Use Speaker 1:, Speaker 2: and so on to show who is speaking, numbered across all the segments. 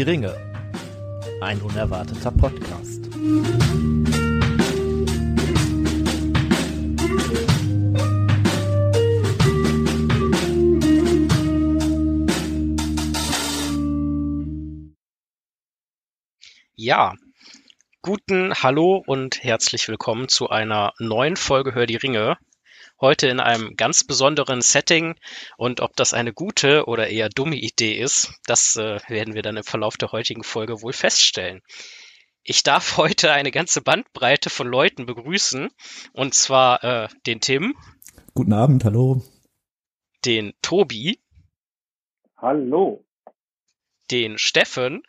Speaker 1: Die Ringe. Ein unerwarteter Podcast.
Speaker 2: Ja, guten Hallo und herzlich willkommen zu einer neuen Folge Hör die Ringe. Heute in einem ganz besonderen Setting und ob das eine gute oder eher dumme Idee ist, das äh, werden wir dann im Verlauf der heutigen Folge wohl feststellen. Ich darf heute eine ganze Bandbreite von Leuten begrüßen und zwar äh, den Tim.
Speaker 3: Guten Abend, hallo.
Speaker 2: Den Tobi.
Speaker 4: Hallo.
Speaker 2: Den Steffen.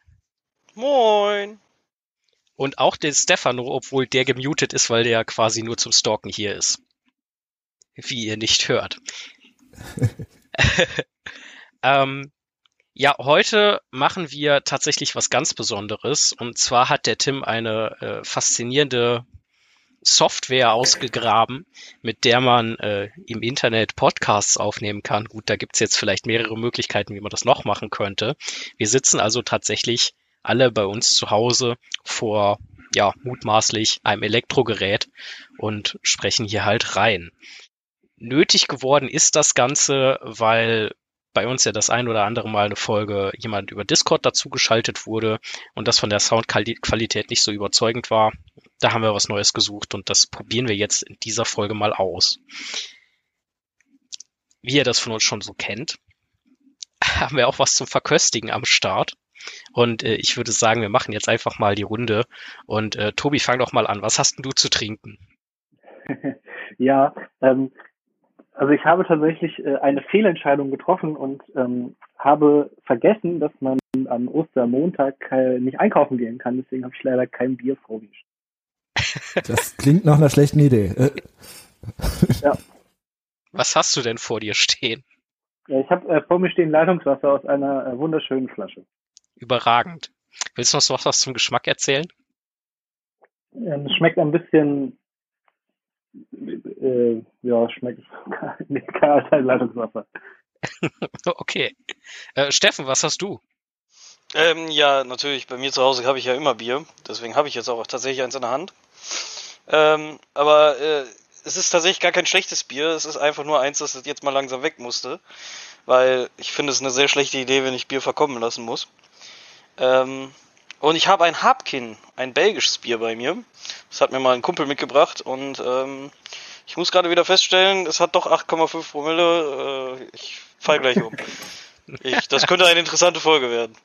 Speaker 5: Moin.
Speaker 2: Und auch den Stefano, obwohl der gemutet ist, weil der quasi nur zum Stalken hier ist. Wie ihr nicht hört. ähm, ja, heute machen wir tatsächlich was ganz Besonderes. Und zwar hat der Tim eine äh, faszinierende Software ausgegraben, mit der man äh, im Internet Podcasts aufnehmen kann. Gut, da gibt's jetzt vielleicht mehrere Möglichkeiten, wie man das noch machen könnte. Wir sitzen also tatsächlich alle bei uns zu Hause vor, ja, mutmaßlich einem Elektrogerät und sprechen hier halt rein. Nötig geworden ist das Ganze, weil bei uns ja das ein oder andere Mal eine Folge jemand über Discord dazu geschaltet wurde und das von der Soundqualität nicht so überzeugend war. Da haben wir was Neues gesucht und das probieren wir jetzt in dieser Folge mal aus. Wie ihr das von uns schon so kennt, haben wir auch was zum Verköstigen am Start. Und äh, ich würde sagen, wir machen jetzt einfach mal die Runde. Und äh, Tobi, fang doch mal an. Was hast denn du zu trinken?
Speaker 4: ja, ähm, also ich habe tatsächlich äh, eine Fehlentscheidung getroffen und ähm, habe vergessen, dass man am Ostermontag nicht einkaufen gehen kann. Deswegen habe ich leider kein Bier vorgestellt.
Speaker 3: Das klingt nach einer schlechten Idee. Äh.
Speaker 4: ja.
Speaker 2: Was hast du denn vor dir stehen?
Speaker 4: Ja, ich habe äh, vor mir stehen Leitungswasser aus einer äh, wunderschönen Flasche.
Speaker 2: Überragend. Willst du noch was zum Geschmack erzählen?
Speaker 4: Ähm, es schmeckt ein bisschen, äh, ja, schmeckt kein Leitungswasser.
Speaker 2: okay. Äh, Steffen, was hast du?
Speaker 5: Ähm, ja, natürlich, bei mir zu Hause habe ich ja immer Bier, deswegen habe ich jetzt auch tatsächlich eins in der Hand. Ähm, aber äh, es ist tatsächlich gar kein schlechtes Bier, es ist einfach nur eins, das jetzt mal langsam weg musste, weil ich finde es eine sehr schlechte Idee, wenn ich Bier verkommen lassen muss. Ähm, und ich habe ein Habkin, ein belgisches Bier bei mir. Das hat mir mal ein Kumpel mitgebracht und ähm, ich muss gerade wieder feststellen, es hat doch 8,5 Promille. Äh, ich fall gleich um. Ich, das könnte eine interessante Folge werden.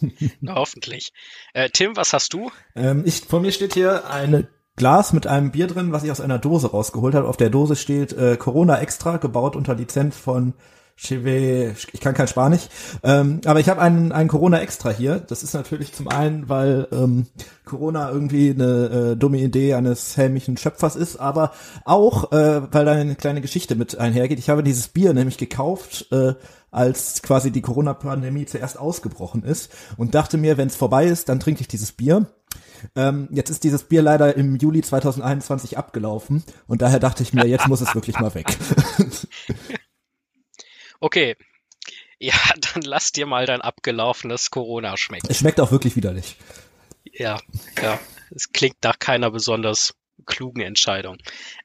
Speaker 2: Na, hoffentlich. Äh, Tim, was hast du?
Speaker 3: Ähm, ich, vor mir steht hier ein Glas mit einem Bier drin, was ich aus einer Dose rausgeholt habe. Auf der Dose steht äh, Corona Extra, gebaut unter Lizenz von Cheve, ich kann kein Spanisch, ähm, aber ich habe einen, einen Corona extra hier. Das ist natürlich zum einen, weil ähm, Corona irgendwie eine äh, dumme Idee eines hämischen Schöpfers ist, aber auch, äh, weil da eine kleine Geschichte mit einhergeht. Ich habe dieses Bier nämlich gekauft, äh, als quasi die Corona-Pandemie zuerst ausgebrochen ist und dachte mir, wenn es vorbei ist, dann trinke ich dieses Bier. Ähm, jetzt ist dieses Bier leider im Juli 2021 abgelaufen und daher dachte ich mir, jetzt muss es wirklich mal weg.
Speaker 2: Okay. Ja, dann lass dir mal dein abgelaufenes Corona schmecken.
Speaker 3: Es schmeckt auch wirklich widerlich.
Speaker 2: Ja, ja. Es klingt nach keiner besonders klugen Entscheidung.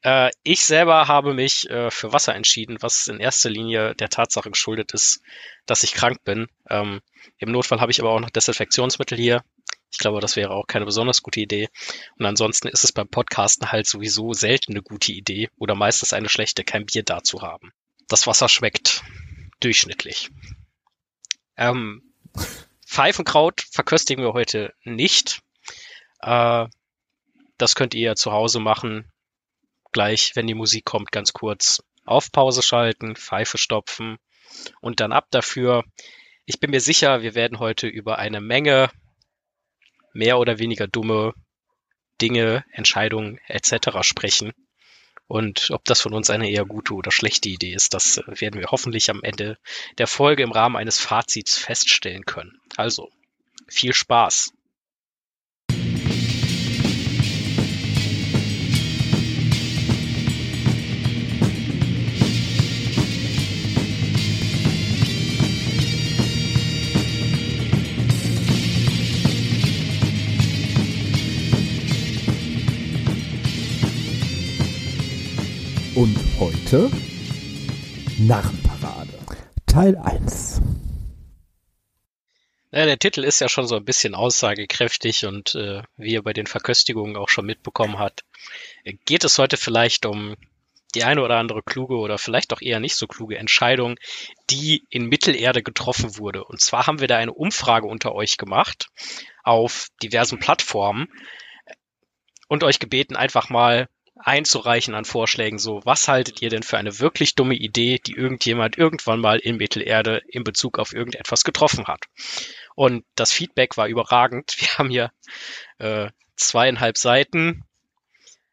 Speaker 2: Äh, ich selber habe mich äh, für Wasser entschieden, was in erster Linie der Tatsache geschuldet ist, dass ich krank bin. Ähm, Im Notfall habe ich aber auch noch Desinfektionsmittel hier. Ich glaube, das wäre auch keine besonders gute Idee. Und ansonsten ist es beim Podcasten halt sowieso selten eine gute Idee oder meistens eine schlechte, kein Bier da zu haben. Das Wasser schmeckt durchschnittlich. Ähm, Pfeifenkraut verköstigen wir heute nicht. Äh, das könnt ihr zu Hause machen. Gleich, wenn die Musik kommt, ganz kurz auf Pause schalten, Pfeife stopfen und dann ab dafür. Ich bin mir sicher, wir werden heute über eine Menge mehr oder weniger dumme Dinge, Entscheidungen etc. sprechen. Und ob das von uns eine eher gute oder schlechte Idee ist, das äh, werden wir hoffentlich am Ende der Folge im Rahmen eines Fazits feststellen können. Also, viel Spaß.
Speaker 3: Heute Narrenparade. Teil 1.
Speaker 2: Ja, der Titel ist ja schon so ein bisschen aussagekräftig und äh, wie ihr bei den Verköstigungen auch schon mitbekommen habt, geht es heute vielleicht um die eine oder andere kluge oder vielleicht auch eher nicht so kluge Entscheidung, die in Mittelerde getroffen wurde. Und zwar haben wir da eine Umfrage unter euch gemacht auf diversen Plattformen und euch gebeten, einfach mal einzureichen an Vorschlägen. So, was haltet ihr denn für eine wirklich dumme Idee, die irgendjemand irgendwann mal in Mittelerde in Bezug auf irgendetwas getroffen hat? Und das Feedback war überragend. Wir haben hier äh, zweieinhalb Seiten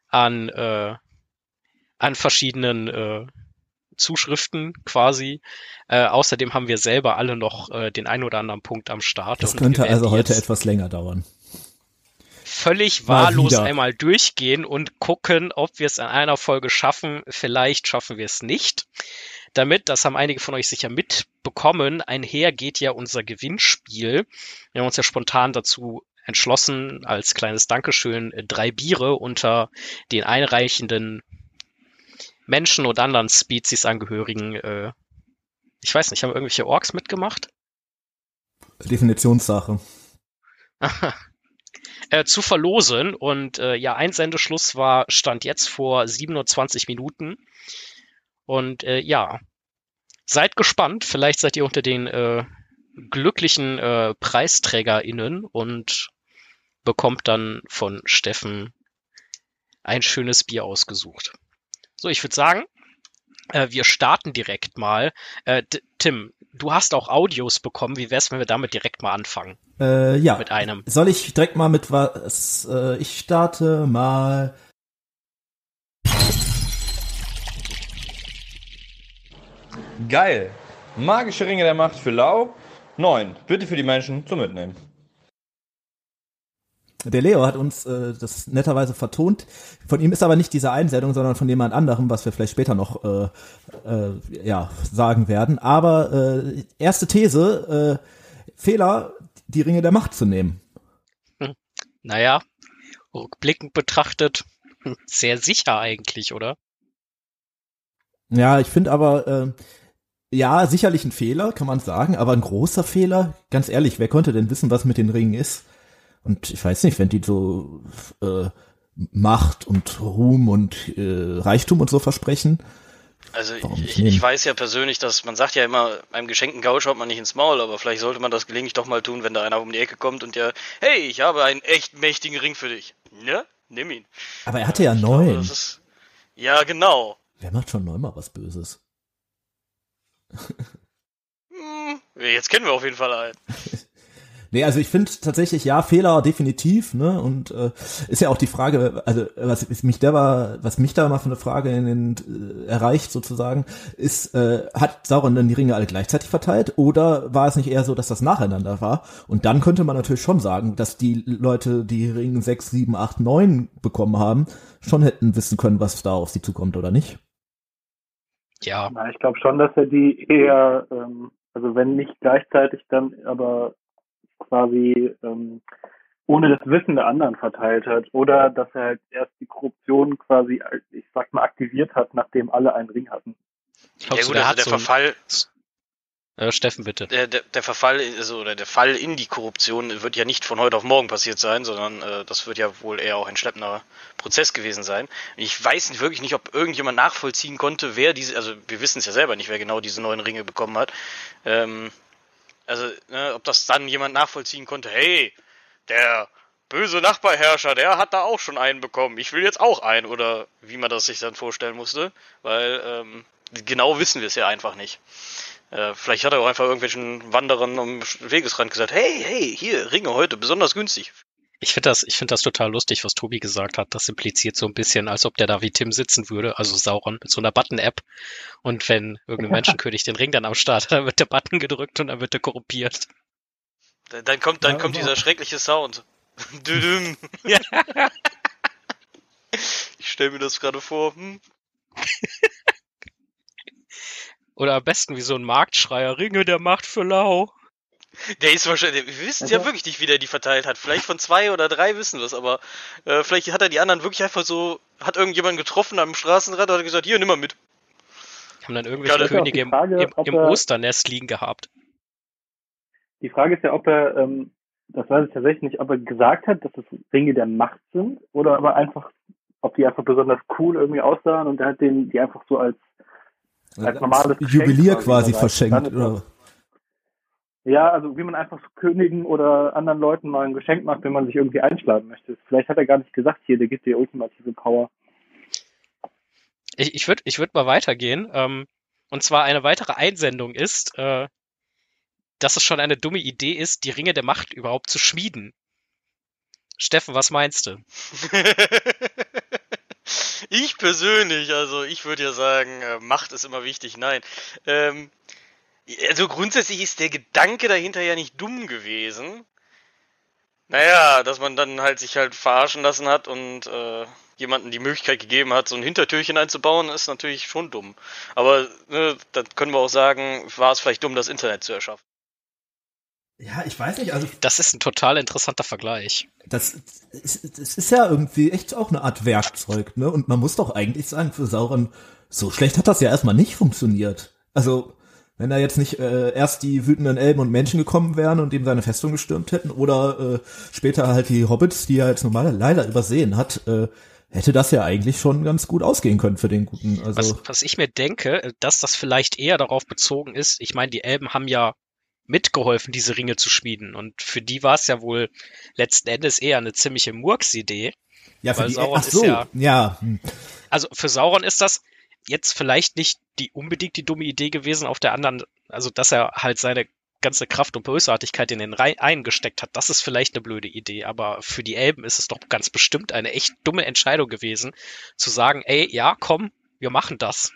Speaker 2: an, äh, an verschiedenen äh, Zuschriften quasi. Äh, außerdem haben wir selber alle noch äh, den ein oder anderen Punkt am Start.
Speaker 3: Das könnte also heute etwas länger dauern
Speaker 2: völlig wahllos einmal durchgehen und gucken, ob wir es in einer Folge schaffen. Vielleicht schaffen wir es nicht. Damit, das haben einige von euch sicher mitbekommen, einher geht ja unser Gewinnspiel. Wir haben uns ja spontan dazu entschlossen, als kleines Dankeschön drei Biere unter den einreichenden Menschen und anderen Spezies-Angehörigen. Äh, ich weiß nicht, haben irgendwelche Orks mitgemacht?
Speaker 3: Definitionssache.
Speaker 2: äh, zu verlosen. Und äh, ja, Einsendeschluss war, stand jetzt vor 27 Minuten. Und äh, ja, seid gespannt. Vielleicht seid ihr unter den äh, glücklichen äh, PreisträgerInnen und bekommt dann von Steffen ein schönes Bier ausgesucht. So, ich würde sagen, wir starten direkt mal. Äh, Tim, du hast auch Audios bekommen. Wie wär's, wenn wir damit direkt mal anfangen?
Speaker 3: Äh, ja.
Speaker 2: Mit einem.
Speaker 3: Soll ich direkt mal mit was? Äh, ich starte mal.
Speaker 6: Geil. Magische Ringe der Macht für Lau. 9. Bitte für die Menschen zum Mitnehmen.
Speaker 3: Der Leo hat uns äh, das netterweise vertont. Von ihm ist aber nicht diese Einsendung, sondern von jemand anderem, was wir vielleicht später noch äh, äh, ja, sagen werden. Aber äh, erste These, äh, Fehler, die Ringe der Macht zu nehmen.
Speaker 2: Hm. Naja, rückblickend betrachtet, hm, sehr sicher eigentlich, oder?
Speaker 3: Ja, ich finde aber, äh, ja, sicherlich ein Fehler, kann man sagen, aber ein großer Fehler, ganz ehrlich, wer konnte denn wissen, was mit den Ringen ist? Und ich weiß nicht, wenn die so äh, Macht und Ruhm und äh, Reichtum und so versprechen.
Speaker 5: Also ich, ich, weiß ja persönlich, dass man sagt ja immer, einem geschenkten Gau schaut man nicht ins Maul, aber vielleicht sollte man das gelegentlich doch mal tun, wenn da einer um die Ecke kommt und der, hey, ich habe einen echt mächtigen Ring für dich. Ne? Nimm ihn.
Speaker 3: Aber er hatte ja, ja neun.
Speaker 5: Ist, ja, genau.
Speaker 3: Wer macht schon neunmal was Böses?
Speaker 5: hm, jetzt kennen wir auf jeden Fall einen.
Speaker 3: Nee, also ich finde tatsächlich, ja, Fehler definitiv, ne? Und äh, ist ja auch die Frage, also was mich da war, was mich da mal für eine Frage in den, äh, erreicht sozusagen, ist, äh, hat Sauron dann die Ringe alle gleichzeitig verteilt oder war es nicht eher so, dass das nacheinander war? Und dann könnte man natürlich schon sagen, dass die Leute, die Ringe 6, 7, 8, 9 bekommen haben, schon hätten wissen können, was da auf sie zukommt oder nicht.
Speaker 2: Ja.
Speaker 4: Na, ich glaube schon, dass er die eher, ähm, also wenn nicht gleichzeitig, dann aber quasi ähm, ohne das Wissen der anderen verteilt hat oder dass er halt erst die Korruption quasi, ich sag mal, aktiviert hat, nachdem alle einen Ring hatten.
Speaker 5: Ja gut, also der so Verfall,
Speaker 2: äh, Steffen, bitte.
Speaker 5: Der, der, der Verfall, also, oder der Fall in die Korruption wird ja nicht von heute auf morgen passiert sein, sondern äh, das wird ja wohl eher auch ein schleppender Prozess gewesen sein. Ich weiß nicht, wirklich nicht, ob irgendjemand nachvollziehen konnte, wer diese, also wir wissen es ja selber nicht, wer genau diese neuen Ringe bekommen hat. Ähm, also, ne, ob das dann jemand nachvollziehen konnte, hey, der böse Nachbarherrscher, der hat da auch schon einen bekommen. Ich will jetzt auch einen, oder wie man das sich dann vorstellen musste, weil ähm, genau wissen wir es ja einfach nicht. Äh, vielleicht hat er auch einfach irgendwelchen Wanderern am Wegesrand gesagt, hey, hey, hier, Ringe heute, besonders günstig.
Speaker 2: Ich finde das, ich finde das total lustig, was Tobi gesagt hat. Das impliziert so ein bisschen, als ob der da wie Tim sitzen würde, also Sauron, mit so einer Button-App. Und wenn irgendein Menschenkönig den Ring dann am Start hat, dann wird der Button gedrückt und dann wird er korrumpiert.
Speaker 5: Dann kommt, dann ja, kommt dieser schreckliche Sound. Düdüm. Ja. Ich stelle mir das gerade vor. Hm.
Speaker 2: Oder am besten wie so ein Marktschreier, Ringe der Macht für Lau.
Speaker 5: Der ist wahrscheinlich, wir wissen also, ja wirklich nicht, wie der die verteilt hat. Vielleicht von zwei oder drei wissen wir es, aber äh, vielleicht hat er die anderen wirklich einfach so, hat irgendjemand getroffen am Straßenrad und hat gesagt, hier, nimm mal mit.
Speaker 2: Haben dann irgendwelche
Speaker 5: Ja,
Speaker 2: Könige
Speaker 4: die
Speaker 2: im,
Speaker 4: Frage,
Speaker 2: im,
Speaker 4: ob
Speaker 2: im
Speaker 4: er-
Speaker 2: Osternest liegen gehabt.
Speaker 4: Die Frage ist ja, ob er, ähm, das weiß ich tatsächlich nicht, ob er gesagt hat, dass es Ringe der Macht sind oder aber einfach, ob die einfach besonders cool irgendwie aussahen und er hat den, die einfach so als, als normales
Speaker 3: Juwelier
Speaker 4: quasi
Speaker 3: quasi verschenkt. Oder?
Speaker 4: Ja, also wie man einfach so Königen oder anderen Leuten mal ein Geschenk macht, wenn man sich irgendwie einschlagen möchte. Vielleicht hat er gar nicht gesagt, hier, der gibt dir ultimative Power.
Speaker 2: Ich, ich würde ich würd mal weitergehen. Ähm, und zwar eine weitere Einsendung ist, äh, dass es schon eine dumme Idee ist, die Ringe der Macht überhaupt zu schmieden. Steffen, was meinst du?
Speaker 5: ich persönlich, also ich würde ja sagen, äh, Macht ist immer wichtig. Nein. Ähm, also grundsätzlich ist der Gedanke dahinter ja nicht dumm gewesen. Naja, dass man dann halt sich halt verarschen lassen hat und äh, jemanden die Möglichkeit gegeben hat, so ein Hintertürchen einzubauen, ist natürlich schon dumm. Aber ne, dann können wir auch sagen, war es vielleicht dumm, das Internet zu erschaffen.
Speaker 3: Ja, ich weiß nicht, also
Speaker 2: Das ist ein total interessanter Vergleich.
Speaker 3: das, ist- das ist ja irgendwie echt auch eine Art Werkzeug, ne? Und man muss doch eigentlich sagen, für Sauron, so schlecht hat das ja erstmal nicht funktioniert. Also, wenn da jetzt nicht äh, erst die wütenden Elben und Menschen gekommen wären und ihm seine Festung gestürmt hätten, oder äh, später halt die Hobbits, die er jetzt normal leider übersehen hat, äh, hätte das ja eigentlich schon ganz gut ausgehen können für den guten. Also,
Speaker 2: Was, was ich mir denke, äh, dass das vielleicht eher darauf bezogen ist, ich meine, die Elben haben ja mitgeholfen, diese Ringe zu schmieden. Und für die war es ja wohl letzten Endes eher eine ziemliche Murks-Idee.
Speaker 3: ja, für
Speaker 2: weil
Speaker 3: die,
Speaker 2: Sauron
Speaker 3: ach
Speaker 2: ist
Speaker 3: so,
Speaker 2: ja-
Speaker 3: ja, hm.
Speaker 2: Also für Sauron ist das jetzt vielleicht nicht die unbedingt die dumme Idee gewesen, auf der anderen, also dass er halt seine ganze Kraft und Bösartigkeit in den Reihen eingesteckt hat, das ist vielleicht eine blöde Idee, aber für die Elben ist es doch ganz bestimmt eine echt dumme Entscheidung gewesen, zu sagen, ey, ja, komm, wir machen das.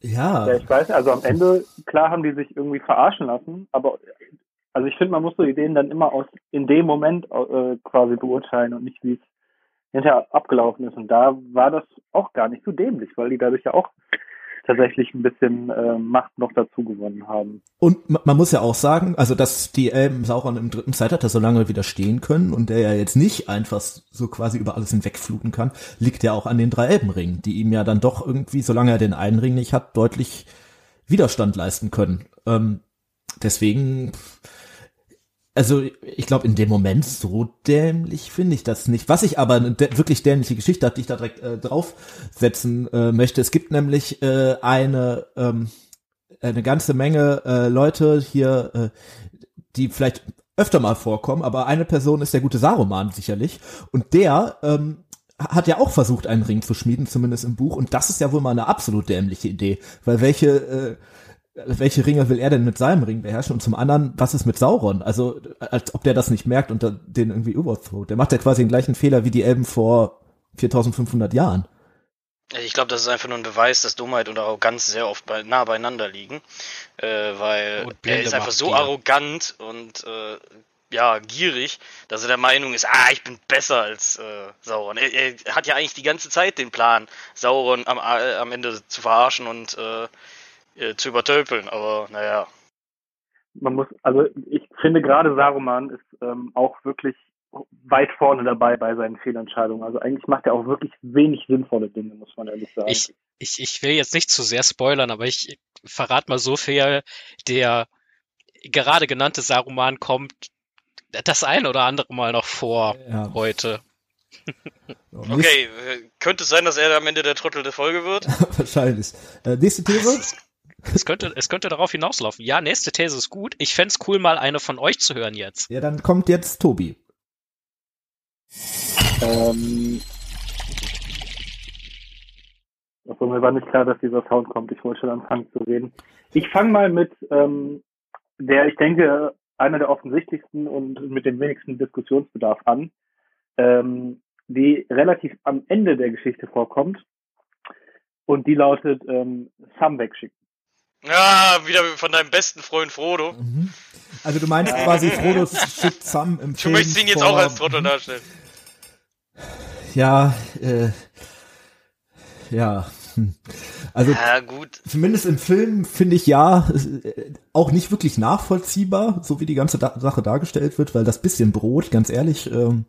Speaker 3: ja,
Speaker 4: Ja, ich weiß, also am Ende, klar haben die sich irgendwie verarschen lassen, aber also ich finde, man muss so Ideen dann immer aus in dem Moment äh, quasi beurteilen und nicht, wie es hinterher abgelaufen ist. Und da war das auch gar nicht so dämlich, weil die dadurch ja auch tatsächlich ein bisschen äh, Macht noch dazu gewonnen haben.
Speaker 3: Und ma- man muss ja auch sagen, also dass die Elben Sauron im dritten Zeitalter so lange widerstehen können und der ja jetzt nicht einfach so quasi über alles hinwegfluten kann, liegt ja auch an den drei Elbenringen, die ihm ja dann doch irgendwie, solange er den einen Ring nicht hat, deutlich Widerstand leisten können. Ähm, deswegen, also ich glaube in dem Moment so dämlich finde ich das nicht. Was ich aber eine wirklich dämliche Geschichte hat, die ich da direkt äh, draufsetzen äh, möchte. Es gibt nämlich äh, eine ähm, eine ganze Menge äh, Leute hier, äh, die vielleicht öfter mal vorkommen, aber eine Person ist der gute Saruman sicherlich. Und der ähm, hat ja auch versucht, einen Ring zu schmieden, zumindest im Buch. Und das ist ja wohl mal eine absolut dämliche Idee. Weil welche, äh, welche Ringe will er denn mit seinem Ring beherrschen? Und zum anderen, was ist mit Sauron? Also, als ob der das nicht merkt und den irgendwie überthroht. Der macht ja quasi den gleichen Fehler wie die Elben vor 4500 Jahren.
Speaker 5: Ich glaube, das ist einfach nur ein Beweis, dass Dummheit und Arroganz sehr oft bei, nah beieinander liegen. Äh, weil
Speaker 2: Und
Speaker 5: er ist einfach so arrogant und äh, ja, gierig, dass er der Meinung ist, ah, ich bin besser als äh, Sauron. Er, er hat ja eigentlich die ganze Zeit den Plan, Sauron am, äh, am Ende zu verarschen und äh, zu übertölpeln, aber naja.
Speaker 4: Man muss, also ich finde gerade Saruman ist ähm, auch wirklich weit vorne dabei bei seinen Fehlentscheidungen. Also eigentlich macht er auch wirklich wenig sinnvolle Dinge, muss man ehrlich sagen.
Speaker 2: Ich, ich, ich will jetzt nicht zu sehr spoilern, aber ich verrate mal so viel, der gerade genannte Saruman kommt das ein oder andere Mal noch vor
Speaker 3: Ja.
Speaker 2: heute.
Speaker 5: Okay, äh, könnte es sein, dass er am Ende der Trottel der Folge wird?
Speaker 3: Wahrscheinlich. Äh, nächste These?
Speaker 2: Es könnte, es könnte darauf hinauslaufen. Ja, nächste These ist gut. Ich fänd's cool, mal eine von euch zu hören jetzt.
Speaker 3: Ja, dann kommt jetzt Tobi.
Speaker 4: Ähm, also mir war nicht klar, dass dieser Sound kommt. Ich wollte schon anfangen zu reden. Ich fange mal mit ähm, der, ich denke, einer der offensichtlichsten und mit dem wenigsten Diskussionsbedarf an, ähm, die relativ am Ende der Geschichte vorkommt. Und die lautet ähm, Sam wegschicken.
Speaker 5: Ja, wieder von deinem besten Freund Frodo.
Speaker 3: Mhm. Also du meinst quasi Frodo schickt Sam im
Speaker 5: Du
Speaker 3: Film
Speaker 5: möchtest ihn jetzt
Speaker 3: vor-
Speaker 5: auch als Trottel darstellen.
Speaker 3: Ja, äh, ja. hm. Also
Speaker 5: Ja, gut.
Speaker 3: zumindest im Film finde ich ja äh, auch nicht wirklich nachvollziehbar, so wie die ganze da Sache dargestellt wird, weil das bisschen Brot, ganz ehrlich, ähm,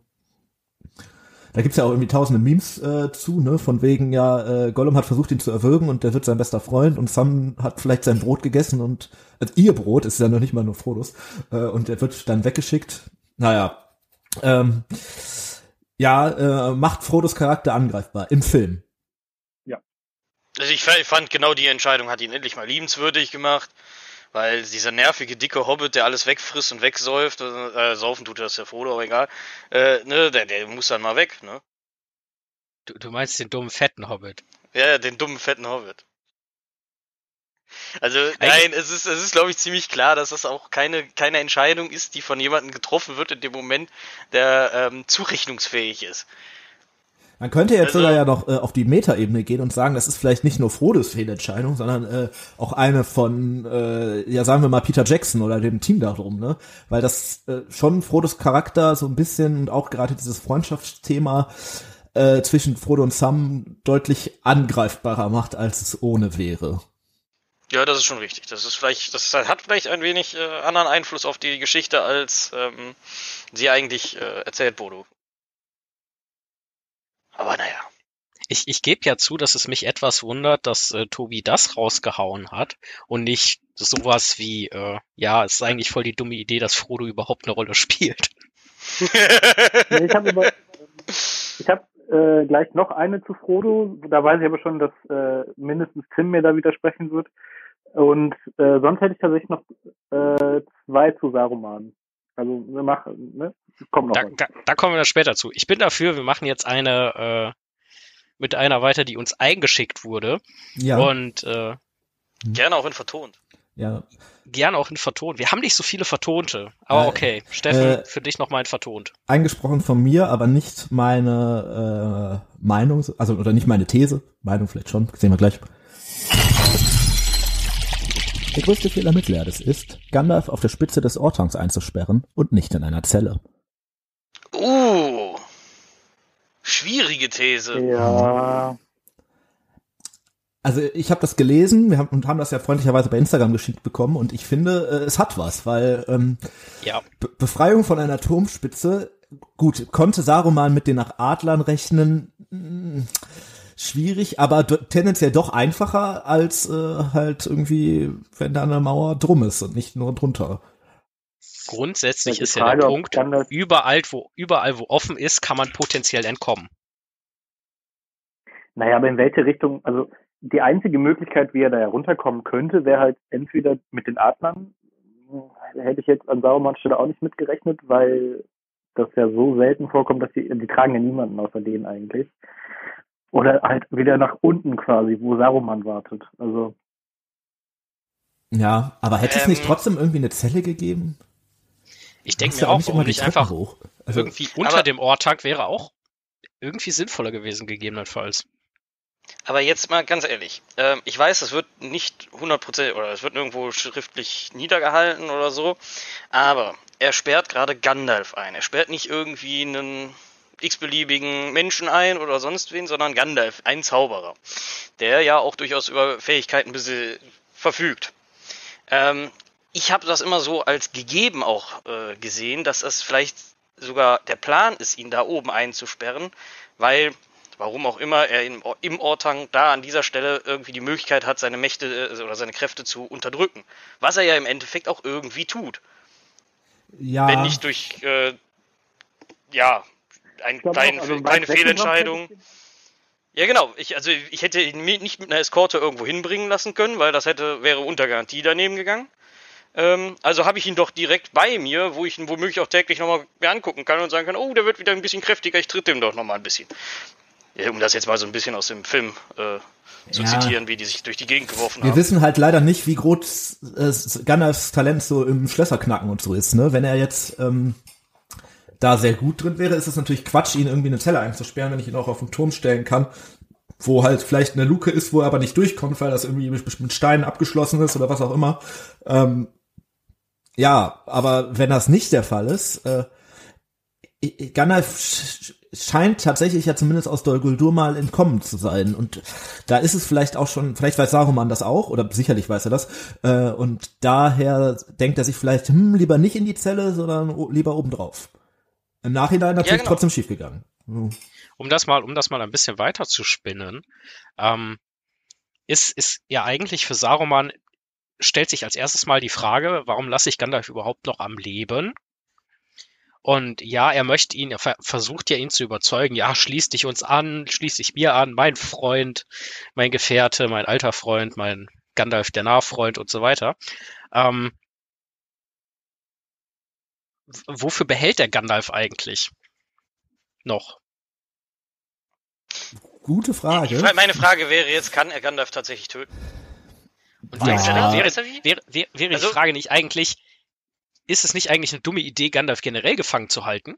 Speaker 3: Da gibt's ja auch irgendwie tausende Memes äh, zu, ne, von wegen, ja, äh, Gollum hat versucht, ihn zu erwürgen und der wird sein bester Freund und Sam hat vielleicht sein Brot gegessen und also ihr Brot ist ja noch nicht mal nur Frodos äh, und er wird dann weggeschickt. Naja, ähm, ja, äh, macht Frodos Charakter angreifbar im Film.
Speaker 5: Also ich fa- fand genau die Entscheidung hat ihn endlich mal liebenswürdig gemacht, weil dieser nervige dicke Hobbit, der alles wegfrisst und wegsäuft, äh, saufen tut das ja Frodo, aber egal, äh, ne, der, der muss dann mal weg, ne?
Speaker 2: Du, du meinst den dummen, fetten Hobbit.
Speaker 5: Ja, ja, den dummen fetten Hobbit. Also nein, es ist, es ist, glaube ich, ziemlich klar, dass das auch keine, keine Entscheidung ist, die von jemandem getroffen wird in dem Moment, der ähm, zurechnungsfähig ist.
Speaker 3: Man könnte jetzt
Speaker 5: Also-
Speaker 3: sogar ja noch äh, auf die Metaebene gehen und sagen, das ist vielleicht nicht nur Frodos Fehlentscheidung, sondern äh, auch eine von, äh, ja sagen wir mal Peter Jackson oder dem Team darum, ne? Weil das äh, schon Frodos Charakter so ein bisschen und auch gerade dieses Freundschaftsthema äh, zwischen Frodo und Sam deutlich angreifbarer macht, als es ohne wäre.
Speaker 5: Ja, das ist schon richtig. Das ist vielleicht, das hat vielleicht ein wenig äh, anderen Einfluss auf die Geschichte, als ähm, sie eigentlich äh, erzählt wurde. Aber naja.
Speaker 2: Ich, ich gebe ja zu, dass es mich etwas wundert, dass äh, Tobi das rausgehauen hat und nicht sowas wie, äh, ja, es ist eigentlich voll die dumme Idee, dass Frodo überhaupt eine Rolle spielt.
Speaker 4: Nee, ich habe ich habe äh, gleich noch eine zu Frodo. Da weiß ich aber schon, dass äh, mindestens Tim mir da widersprechen wird. Und äh, sonst hätte ich tatsächlich noch äh, zwei zu Saruman. Also wir machen, ne? Kommt noch
Speaker 2: Da, da, da kommen wir dann später zu. Ich bin dafür, wir machen jetzt eine äh, mit einer weiter, die uns eingeschickt wurde
Speaker 3: Ja,
Speaker 2: und äh,
Speaker 5: Gerne auch in vertont.
Speaker 3: ja.
Speaker 2: gerne auch in vertont. Wir haben nicht so viele vertonte, aber
Speaker 3: Äh,
Speaker 2: okay. Steffen,
Speaker 3: äh,
Speaker 2: für dich nochmal ein vertont.
Speaker 3: eingesprochen von mir, aber nicht meine äh, Meinung, also oder nicht meine These, Meinung vielleicht schon, sehen wir gleich. Der größte Fehler Mittelerdes ist, Gandalf auf der Spitze des Ortangs einzusperren und nicht in einer Zelle.
Speaker 5: Uh. Schwierige These.
Speaker 4: Ja,
Speaker 3: Also ich habe das gelesen, wir haben und haben das ja freundlicherweise bei Instagram geschickt bekommen und ich finde, äh, es hat was, weil ähm,
Speaker 2: Ja.
Speaker 3: Be Befreiung von einer Turmspitze, gut, konnte Saruman mit den nach Adlern rechnen, hm, schwierig, aber tendenziell doch einfacher als äh, halt irgendwie, wenn da eine Mauer drum ist und nicht nur drunter.
Speaker 2: Grundsätzlich
Speaker 4: Die
Speaker 2: ist ja
Speaker 4: Frage,
Speaker 2: der
Speaker 4: ob
Speaker 2: Punkt, überall wo, überall, wo offen ist, kann man potenziell entkommen.
Speaker 4: naja, aber in welche Richtung, also die einzige Möglichkeit, wie er da herunterkommen könnte, wäre halt entweder mit den Adlern. Hätte ich jetzt an Sarumans Stelle auch nicht mitgerechnet, weil das ja so selten vorkommt, dass die, die tragen ja niemanden außer denen eigentlich. Oder halt wieder nach unten quasi, wo Saruman wartet. Also,
Speaker 3: Ja, aber hätte es
Speaker 5: Ähm.
Speaker 3: nicht trotzdem irgendwie eine Zelle gegeben?
Speaker 2: Ich denke mir
Speaker 3: ja
Speaker 2: auch,
Speaker 3: nicht immer die
Speaker 2: nicht einfach
Speaker 3: hoch. Also,
Speaker 2: irgendwie unter
Speaker 5: aber-
Speaker 2: dem Ortag wäre auch irgendwie sinnvoller gewesen, gegebenenfalls.
Speaker 5: Aber jetzt mal ganz ehrlich, ähm, ich weiß, es wird nicht 100% oder es wird nirgendwo schriftlich niedergehalten oder so, aber er sperrt gerade Gandalf ein. Er sperrt nicht irgendwie einen x-beliebigen Menschen ein oder sonst wen, sondern Gandalf, ein Zauberer, der ja auch durchaus über Fähigkeiten verfügt. Ähm, ich habe das immer so als gegeben auch äh, gesehen, dass es vielleicht sogar der Plan ist, ihn da oben einzusperren, weil warum auch immer er im, im Ortang da an dieser Stelle irgendwie die Möglichkeit hat, seine Mächte äh, oder seine Kräfte zu unterdrücken. Was er ja im Endeffekt auch irgendwie tut.
Speaker 3: ja,
Speaker 5: Wenn nicht durch, äh, ja, ein klein,
Speaker 4: auch, also
Speaker 5: kleine Fehlentscheidung. Ja, genau. Ich, also ich hätte ihn nicht mit einer Eskorte irgendwo hinbringen lassen können, weil das hätte, wäre unter Garantie daneben gegangen. Ähm, also habe ich ihn doch direkt bei mir, wo ich ihn womöglich auch täglich nochmal mir angucken kann und sagen kann, oh, der wird wieder ein bisschen kräftiger, ich tritt dem doch nochmal ein bisschen. Ja, um das jetzt mal so ein bisschen aus dem Film äh, zu
Speaker 3: Ja.
Speaker 5: zitieren, wie die sich durch die Gegend geworfen
Speaker 3: wir
Speaker 5: haben.
Speaker 3: wissen halt leider nicht, wie groß äh, Gandalfs Talent so im Schlösserknacken und so ist. Ne? Wenn er jetzt ähm, da sehr gut drin wäre, ist es natürlich Quatsch, ihn irgendwie in eine Zelle einzusperren, wenn ich ihn auch auf den Turm stellen kann, wo halt vielleicht eine Luke ist, wo er aber nicht durchkommt, weil das irgendwie mit, Steinen abgeschlossen ist oder was auch immer. Ähm, ja, aber wenn das nicht der Fall ist, äh, Gandalf sch- scheint tatsächlich ja zumindest aus Dol Guldur mal entkommen zu sein und da ist es vielleicht auch schon, vielleicht weiß Saruman das auch oder sicherlich weiß er das äh, und daher denkt er sich vielleicht, hm, lieber nicht in die Zelle, sondern lieber obendrauf. Im Nachhinein natürlich
Speaker 5: genau.
Speaker 3: trotzdem schiefgegangen. Hm.
Speaker 2: Um das mal, um das mal ein bisschen weiter zu spinnen, ähm, ist, ist ja eigentlich für Saruman stellt sich als erstes mal die Frage, warum lasse ich Gandalf überhaupt noch am Leben? Und ja, er möchte ihn, er ver versucht ja ihn zu überzeugen, ja, schließ dich uns an, schließ dich mir an, mein Freund, mein Gefährte, mein alter Freund, mein Gandalf der Nahfreund und so weiter. Ähm, wofür behält der Gandalf eigentlich noch?
Speaker 3: Gute Frage.
Speaker 5: Meine Frage wäre jetzt, kann er Gandalf tatsächlich töten?
Speaker 2: Und
Speaker 3: Ja.
Speaker 2: wäre, wäre, wäre, wäre,
Speaker 5: Also-
Speaker 2: die Frage nicht eigentlich, ist es nicht eigentlich eine dumme Idee, Gandalf generell gefangen zu halten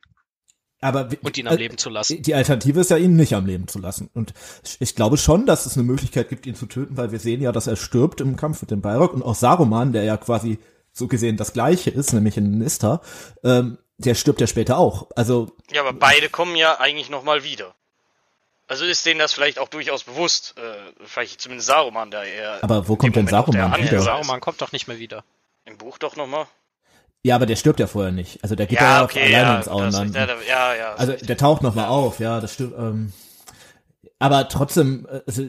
Speaker 3: Aber
Speaker 2: und ihn am
Speaker 3: äh,
Speaker 2: Leben zu lassen?
Speaker 3: Die Alternative ist ja, ihn nicht am Leben zu lassen. Und ich glaube schon, dass es eine Möglichkeit gibt, ihn zu töten, weil wir sehen ja, dass er stirbt im Kampf mit dem Balrog und auch Saruman, der ja quasi so gesehen das Gleiche ist, nämlich in Nistar, ähm, der stirbt ja später auch. Also
Speaker 5: Ja, aber beide kommen ja eigentlich nochmal wieder. Also ist denen das vielleicht auch durchaus bewusst. Äh, vielleicht zumindest Saruman, da er.
Speaker 3: Aber wo kommt denn
Speaker 5: Moment
Speaker 3: Saruman wieder?
Speaker 2: Saruman kommt doch nicht mehr wieder.
Speaker 5: Im Buch doch nochmal.
Speaker 3: ja, aber der stirbt ja vorher nicht. Also der geht
Speaker 5: Ja,
Speaker 3: ja,
Speaker 5: okay,
Speaker 3: alleine
Speaker 5: ja,
Speaker 3: ins. Auenland.
Speaker 5: ja, ja,
Speaker 3: Also der taucht noch mal auf, ja, das stimmt. Ähm, aber trotzdem, äh, also,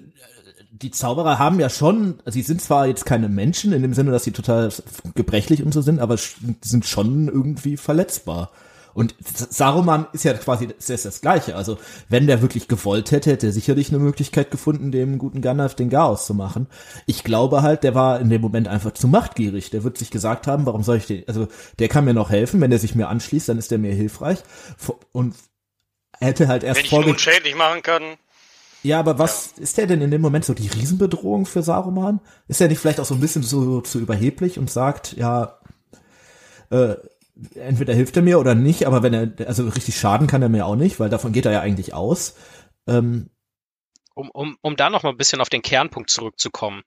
Speaker 3: die Zauberer haben ja schon, sie sind zwar jetzt keine Menschen in dem Sinne, dass sie total gebrechlich und so sind, aber sch- sind schon irgendwie verletzbar. Und Saruman ist ja quasi das, ist das Gleiche. Also wenn der wirklich gewollt hätte, hätte er sicherlich eine Möglichkeit gefunden, dem guten Gandalf den Chaos zu machen. Ich glaube halt, der war in dem Moment einfach zu machtgierig. Der wird sich gesagt haben, warum soll ich den, also der kann mir noch helfen, wenn er sich mir anschließt, dann ist er mir hilfreich. Und er hätte halt erst
Speaker 5: Wenn ich ihn unschädlich machen kann.
Speaker 3: Ja, aber was ist der denn in dem Moment so die Riesenbedrohung für Saruman? Ist er nicht vielleicht auch so ein bisschen so zu überheblich und sagt, ja, äh, entweder hilft er mir oder nicht, aber wenn er, also richtig schaden kann er mir auch nicht, weil davon geht er ja eigentlich aus. Ähm,
Speaker 2: Um, um, um da noch mal ein bisschen auf den Kernpunkt zurückzukommen.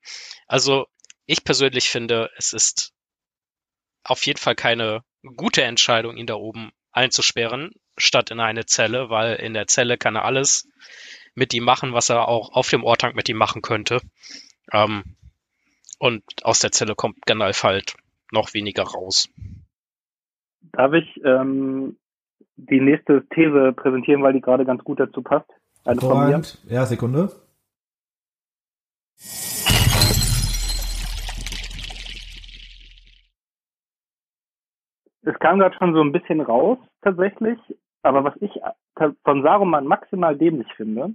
Speaker 2: Also ich persönlich finde, es ist auf jeden Fall keine gute Entscheidung, ihn da oben einzusperren, statt in eine Zelle, weil in der Zelle kann er alles mit ihm machen, was er auch auf dem Ortank mit ihm machen könnte. Ähm, und aus der Zelle kommt Gandalf halt noch weniger raus.
Speaker 4: Darf ich ähm, die nächste These präsentieren, weil die gerade ganz gut dazu passt? Eine von mir.
Speaker 3: Ja, Sekunde.
Speaker 4: Es kam gerade schon so ein bisschen raus, tatsächlich. Aber was ich von Saruman maximal dämlich finde,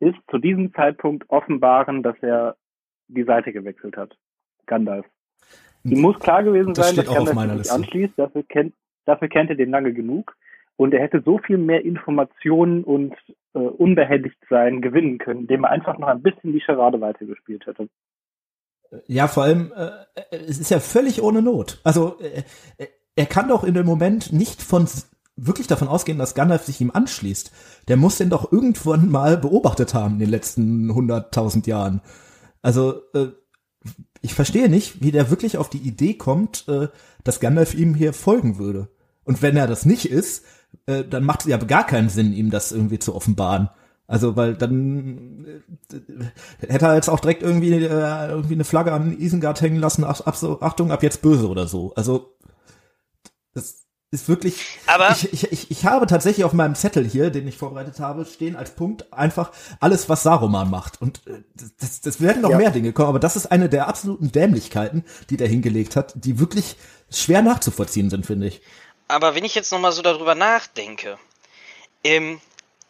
Speaker 4: ist zu diesem Zeitpunkt offenbaren, dass er die Seite gewechselt hat. Gandalf. Ihm muss klar gewesen
Speaker 3: Das
Speaker 4: sein, dass Gandalf sich
Speaker 3: Liste.
Speaker 4: anschließt. Dafür kennt, dafür kennt er den lange genug. Und er hätte so viel mehr Informationen und äh, unbehelligt sein gewinnen können, indem er einfach noch ein bisschen die Charade weitergespielt hätte.
Speaker 3: Ja, vor allem, äh, äh, es ist ja völlig ohne Not. Also, äh, äh, er kann doch in dem Moment nicht von wirklich davon ausgehen, dass Gandalf sich ihm anschließt. Der muss den doch irgendwann mal beobachtet haben in den letzten hunderttausend Jahren. Also, äh, ich verstehe nicht, wie der wirklich auf die Idee kommt, äh, dass Gandalf ihm hier folgen würde. Und wenn er das nicht ist, äh, dann macht es ja gar keinen Sinn, ihm das irgendwie zu offenbaren. Also, weil dann äh, hätte er jetzt auch direkt irgendwie, äh, irgendwie eine Flagge an Isengard hängen lassen, ach, Achtung, ab jetzt böse oder so. Also, das ist wirklich.
Speaker 5: Aber-
Speaker 3: ich, ich, ich, ich habe tatsächlich auf meinem Zettel hier, den ich vorbereitet habe, stehen als Punkt einfach alles, was Saruman macht. Und äh, das, das werden noch
Speaker 4: Ja.
Speaker 3: mehr Dinge kommen, aber das ist eine der absoluten Dämlichkeiten, die der hingelegt hat, die wirklich schwer nachzuvollziehen sind, finde ich.
Speaker 5: Aber wenn ich jetzt nochmal so darüber nachdenke, ähm,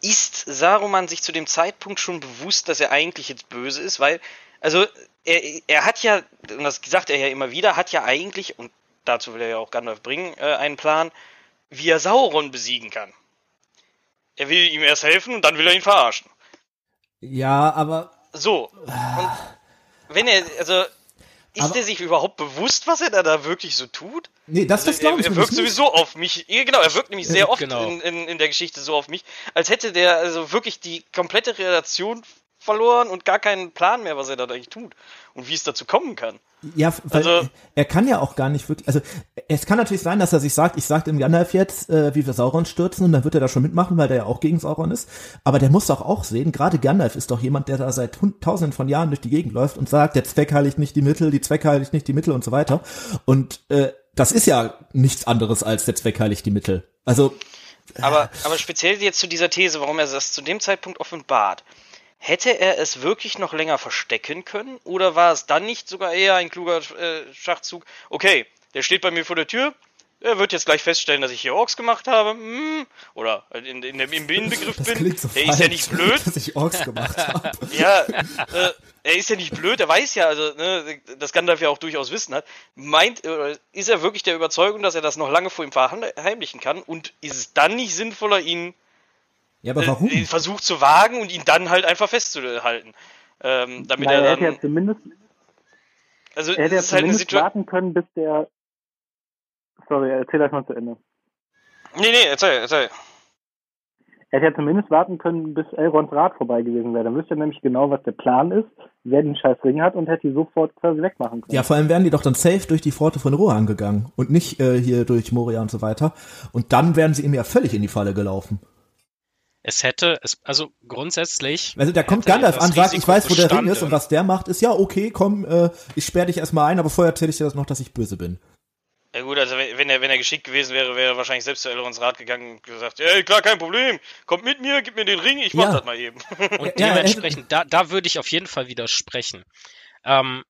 Speaker 5: ist Saruman sich zu dem Zeitpunkt schon bewusst, dass er eigentlich jetzt böse ist? Weil, also, er, er hat ja, und das sagt er ja immer wieder, hat ja eigentlich, und dazu will er ja auch Gandalf bringen, äh, einen Plan, wie er Sauron besiegen kann. Er will ihm erst helfen und dann will er ihn verarschen.
Speaker 3: Ja, aber
Speaker 5: So. Und wenn er, also, ist
Speaker 3: Aber-
Speaker 5: er sich überhaupt bewusst, was er da, da wirklich so tut?
Speaker 3: nee, das, das
Speaker 5: Also
Speaker 3: glaube
Speaker 5: er,
Speaker 3: ich
Speaker 5: er
Speaker 3: nämlich
Speaker 5: wirkt
Speaker 3: nicht.
Speaker 5: sowieso auf mich. Genau, er wirkt nämlich sehr oft
Speaker 2: genau.
Speaker 5: in, in, in der Geschichte so auf mich, als hätte der also wirklich die komplette Relation verloren und gar keinen Plan mehr, was er da eigentlich tut und wie es dazu kommen kann.
Speaker 3: Ja, weil
Speaker 5: Also-
Speaker 3: er kann ja auch gar nicht wirklich, also es kann natürlich sein, dass er sich sagt, ich sag dem Gandalf jetzt, äh, wie wir Sauron stürzen und dann wird er da schon mitmachen, weil der ja auch gegen Sauron ist. Aber der muss doch auch sehen, gerade Gandalf ist doch jemand, der da seit tausenden von Jahren durch die Gegend läuft und sagt, der Zweck heiligt nicht die Mittel, die Zweck heiligt nicht die Mittel und so weiter. Und äh, das ist ja nichts anderes als der Zweck heiligt die Mittel. Also
Speaker 5: Aber, aber speziell jetzt zu dieser These, warum er das zu dem Zeitpunkt offenbart. Hätte er es wirklich noch länger verstecken können? Oder war es dann nicht sogar eher ein kluger äh, Schachzug? Okay, der steht bei mir vor der Tür, er wird jetzt gleich feststellen, dass ich hier Orks gemacht habe. Hm. Oder in, in dem, im Inbegriff bin.
Speaker 3: so
Speaker 5: der
Speaker 3: falsch,
Speaker 5: ist ja nicht blöd.
Speaker 3: dass ich Orks gemacht habe.
Speaker 5: Ja, äh, er ist ja nicht blöd, er weiß ja, also, ne, das Gandalf ja auch durchaus Wissen hat. Meint, äh, ist er wirklich der Überzeugung, dass er das noch lange vor ihm verheimlichen kann? Und ist es dann nicht sinnvoller, ihn
Speaker 3: Ja, aber warum?
Speaker 5: äh, den Versuch zu wagen und ihn dann halt einfach festzuhalten? Ähm, damit
Speaker 4: Naja, er
Speaker 5: er
Speaker 4: hätte ja
Speaker 5: dann.
Speaker 4: zumindest,
Speaker 5: Also,
Speaker 4: er hätte ja
Speaker 5: halt
Speaker 4: zumindest
Speaker 5: Situation.
Speaker 4: warten können, bis der. Sorry, erzähl das mal zu Ende.
Speaker 5: Nee, nee, erzähl, erzähl.
Speaker 4: Er hätte ja zumindest warten können, bis Elrons Rat vorbei gewesen wäre. Dann wüsste er nämlich genau, was der Plan ist, wer den scheiß Ring hat und hätte die sofort quasi wegmachen können.
Speaker 3: Ja, vor allem wären die doch dann safe durch die Pforte von Rohan gegangen und nicht äh, hier durch Moria und so weiter. Und dann wären sie ihm ja völlig in die Falle gelaufen.
Speaker 2: Es hätte, es, also grundsätzlich.
Speaker 3: Also da kommt Gandalf an, sagt, ich weiß, wo der Ring ist und was der macht, ist ja okay, komm, äh, ich sperre dich erstmal ein, aber vorher erzähle ich dir das noch, dass ich böse bin.
Speaker 5: Ja gut, also wenn er, wenn er geschickt gewesen wäre, wäre er wahrscheinlich selbst zu Elrons Rat gegangen und gesagt, ey, klar, kein Problem, kommt mit mir, gib mir den Ring, ich mach
Speaker 3: Ja.
Speaker 5: das mal eben.
Speaker 2: Und
Speaker 3: Ja,
Speaker 2: dementsprechend, da, da würde ich auf jeden Fall widersprechen. Ähm,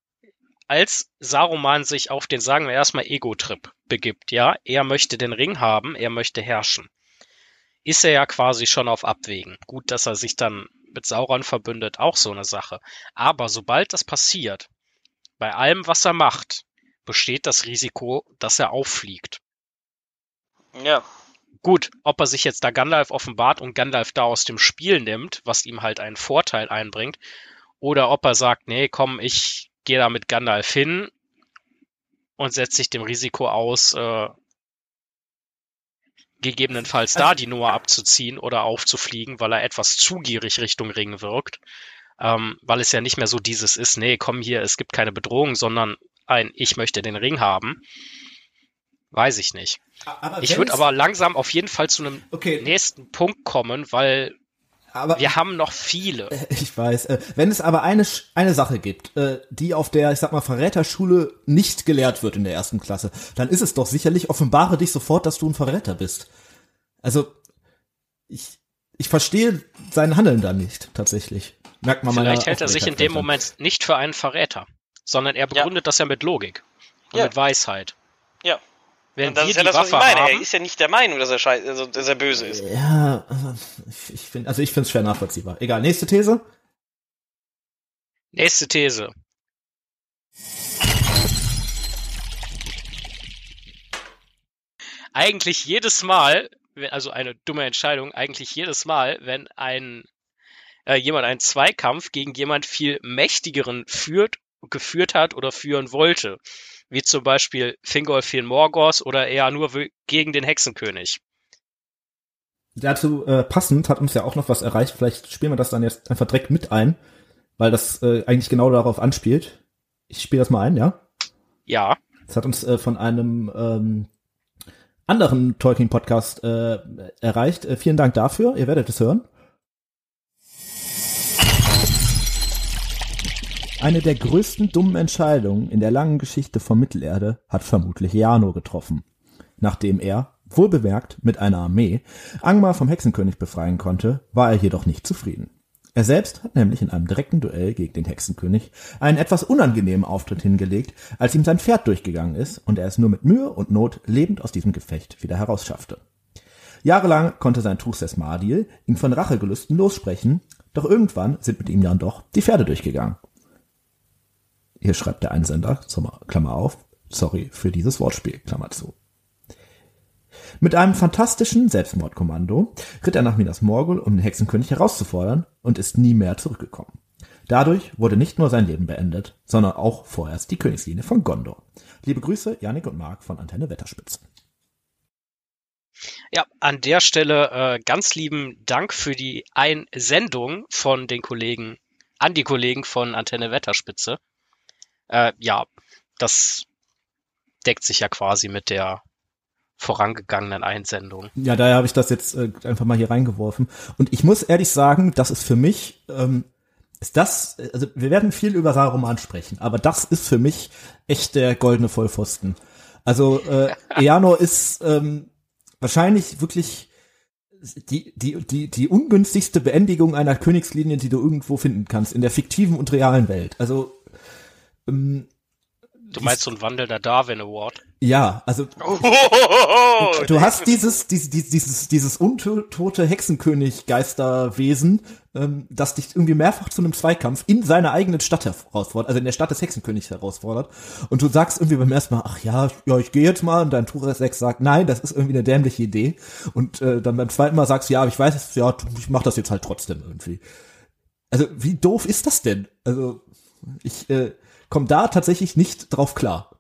Speaker 2: als Saruman sich auf den, sagen wir erstmal, Ego-Trip begibt, ja, er möchte den Ring haben, er möchte herrschen, ist er ja quasi schon auf Abwägen. Gut, dass er sich dann mit Sauron verbündet, auch so eine Sache. Aber sobald das passiert, bei allem, was er macht, besteht das Risiko, dass er auffliegt.
Speaker 5: ja,
Speaker 2: Gut, ob er sich jetzt da Gandalf offenbart und Gandalf da aus dem Spiel nimmt, was ihm halt einen Vorteil einbringt, oder ob er sagt, nee, komm, ich gehe da mit Gandalf hin und setze sich dem Risiko aus, äh, gegebenenfalls da die Noah abzuziehen oder aufzufliegen, weil er etwas zu gierig Richtung Ring wirkt, ähm, weil es ja nicht mehr so dieses ist, nee, komm hier, es gibt keine Bedrohung, sondern ein, ich möchte den Ring haben. Weiß ich nicht.
Speaker 3: Aber
Speaker 2: Ich würde aber langsam auf jeden Fall zu einem
Speaker 3: Okay,
Speaker 2: nächsten Punkt kommen, weil
Speaker 3: aber
Speaker 2: wir haben noch viele.
Speaker 3: Ich weiß. Äh, wenn es aber eine, eine Sache gibt, äh, die auf der, ich sag mal, Verräterschule nicht gelehrt wird in der ersten Klasse, dann ist es doch sicherlich, offenbare dich sofort, dass du ein Verräter bist. Also, ich, ich verstehe sein Handeln da nicht, tatsächlich. Merkt man meiner
Speaker 2: Vielleicht hält er sich in dem. Moment nicht für einen Verräter, sondern er begründet das ja mit Logik und
Speaker 5: Ja.
Speaker 2: mit Weisheit.
Speaker 5: Ja.
Speaker 2: Wenn
Speaker 5: und das ist ja das, was ich meine.
Speaker 2: haben,
Speaker 5: Er ist ja nicht der Meinung, dass er scheiße, also, dass er böse ist.
Speaker 3: Ja, also, ich, finde, also ich finde es schwer nachvollziehbar. Egal, nächste These.
Speaker 2: nächste These. Eigentlich jedes Mal, wenn- also eine dumme Entscheidung, eigentlich jedes Mal, wenn ein äh, jemand einen Zweikampf gegen jemand viel mächtigeren führt, geführt hat oder führen wollte, wie zum Beispiel Fingolfin Morgos oder eher nur gegen den Hexenkönig.
Speaker 3: Dazu äh, passend hat uns ja auch noch was erreicht. Vielleicht spielen wir das dann jetzt einfach direkt mit ein, weil das äh, eigentlich genau darauf anspielt. Ich spiele das mal ein, ja?
Speaker 2: Ja,
Speaker 3: Das hat uns äh, von einem ähm, anderen Tolkien-Podcast äh, erreicht. Äh, vielen Dank dafür. Ihr werdet es hören. Eine der größten dummen Entscheidungen in der langen Geschichte von Mittelerde hat vermutlich Jano getroffen. Nachdem er, wohlbemerkt mit einer Armee, Angmar vom Hexenkönig befreien konnte, war er jedoch nicht zufrieden. Er selbst hat nämlich in einem direkten Duell gegen den Hexenkönig einen etwas unangenehmen Auftritt hingelegt, als ihm sein Pferd durchgegangen ist und er es nur mit Mühe und Not lebend aus diesem Gefecht wieder herausschaffte. Jahrelang konnte sein Truchsess Mardil ihn von Rachegelüsten lossprechen, doch irgendwann sind mit ihm dann doch die Pferde durchgegangen. Hier schreibt der Einsender, Klammer auf, sorry für dieses Wortspiel, Klammer zu. Mit einem fantastischen Selbstmordkommando ritt er nach Minas Morgul, um den Hexenkönig herauszufordern und ist nie mehr zurückgekommen. Dadurch wurde nicht nur sein Leben beendet, sondern auch vorerst die Königslinie von Gondor. Liebe Grüße, Janik und Marc von Antenne Wetterspitze.
Speaker 2: Ja, an der Stelle äh, ganz lieben Dank für die Einsendung von den Kollegen, an die Kollegen von Antenne Wetterspitze. Äh, ja, das deckt sich ja quasi mit der vorangegangenen Einsendung.
Speaker 3: Ja, daher habe ich das jetzt äh, einfach mal hier reingeworfen. Und ich muss ehrlich sagen, das ist für mich, ähm, ist das, also wir werden viel über Saruman sprechen, aber das ist für mich echt der goldene Vollpfosten. Also äh, Eano ist ähm, wahrscheinlich wirklich die, die, die, die ungünstigste Beendigung einer Königslinie, die du irgendwo finden kannst, in der fiktiven und realen Welt. Also, ähm,
Speaker 2: Du meinst so ein wandelnder Darwin Award?
Speaker 3: ja, also
Speaker 5: Oh,
Speaker 3: du hast dieses, dieses, dieses, dieses untote Hexenkönig-Geisterwesen, ähm, das dich irgendwie mehrfach zu einem Zweikampf in seiner eigenen Stadt herausfordert, also in der Stadt des Hexenkönigs herausfordert. Und du sagst irgendwie beim ersten Mal, ach ja, ja, ich gehe jetzt mal, und dein Tourist 6 sagt, nein, das ist irgendwie eine dämliche Idee. Und äh, dann beim zweiten Mal sagst du, ja, aber ich weiß es, ja, ich mach das jetzt halt trotzdem irgendwie. Also, wie doof ist das denn? Also, ich äh, komme da tatsächlich nicht drauf klar.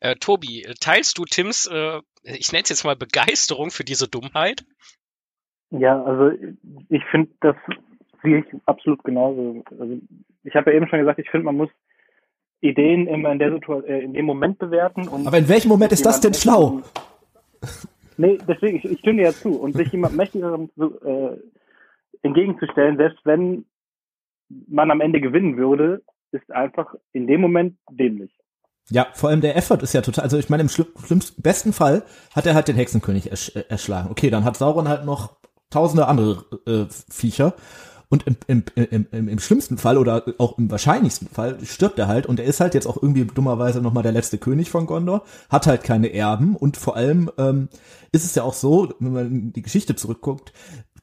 Speaker 2: Äh, Tobi, teilst du Tims, äh, ich nenne es jetzt mal Begeisterung für diese Dummheit?
Speaker 4: Ja, also ich finde, das sehe ich absolut genauso. Also ich habe ja eben schon gesagt, ich finde, man muss Ideen immer in der Situation, äh, in dem Moment bewerten und
Speaker 3: Aber in welchem Moment ist das denn schlau?
Speaker 4: Nee, deswegen, ich, ich stimme dir ja zu. Und sich jemand Mächtigerem so, äh, entgegenzustellen, selbst wenn man am Ende gewinnen würde, ist einfach in dem Moment dämlich.
Speaker 3: Ja, vor allem der Effort ist ja total, also ich meine, im schlimm, schlimmsten, besten Fall hat er halt den Hexenkönig ersch, äh, erschlagen. Okay, dann hat Sauron halt noch tausende andere äh, Viecher. Und im, im, im, im, im schlimmsten Fall oder auch im wahrscheinlichsten Fall stirbt er halt und er ist halt jetzt auch irgendwie dummerweise nochmal der letzte König von Gondor, hat halt keine Erben und vor allem ähm, ist es ja auch so, wenn man in die Geschichte zurückguckt,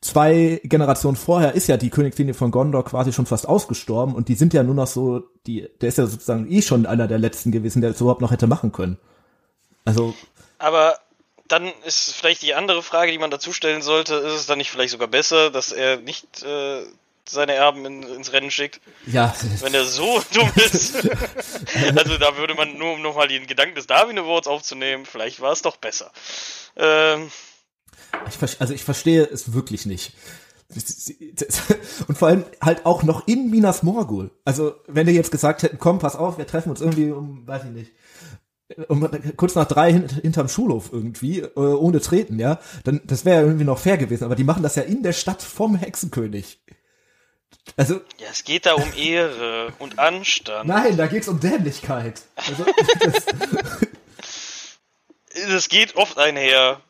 Speaker 3: zwei Generationen vorher ist ja die Königslinie von Gondor quasi schon fast ausgestorben und die sind ja nur noch so, die, der ist ja sozusagen eh schon einer der letzten gewesen, der es überhaupt noch hätte machen können. Also,
Speaker 5: Aber dann ist vielleicht die andere Frage, die man dazu stellen sollte, ist es dann nicht vielleicht sogar besser, dass er nicht äh, seine Erben in, ins Rennen schickt,
Speaker 3: ja,
Speaker 5: wenn er so dumm ist? also da würde man nur, um nochmal den Gedanken des Darwin Awards aufzunehmen, vielleicht war es doch besser. Ähm,
Speaker 3: ich, also ich verstehe es wirklich nicht. Und vor allem halt auch noch in Minas Morgul. Also, wenn die jetzt gesagt hätten, komm, pass auf, wir treffen uns irgendwie um, weiß ich nicht, um, kurz nach drei hin, hinterm Schulhof irgendwie, äh, ohne treten, ja, dann, das wäre ja irgendwie noch fair gewesen. Aber die machen das ja in der Stadt vom Hexenkönig. Also,
Speaker 5: ja, es geht da um Ehre und Anstand.
Speaker 3: nein, da geht's um Dämlichkeit. Also, das,
Speaker 5: Das geht oft einher.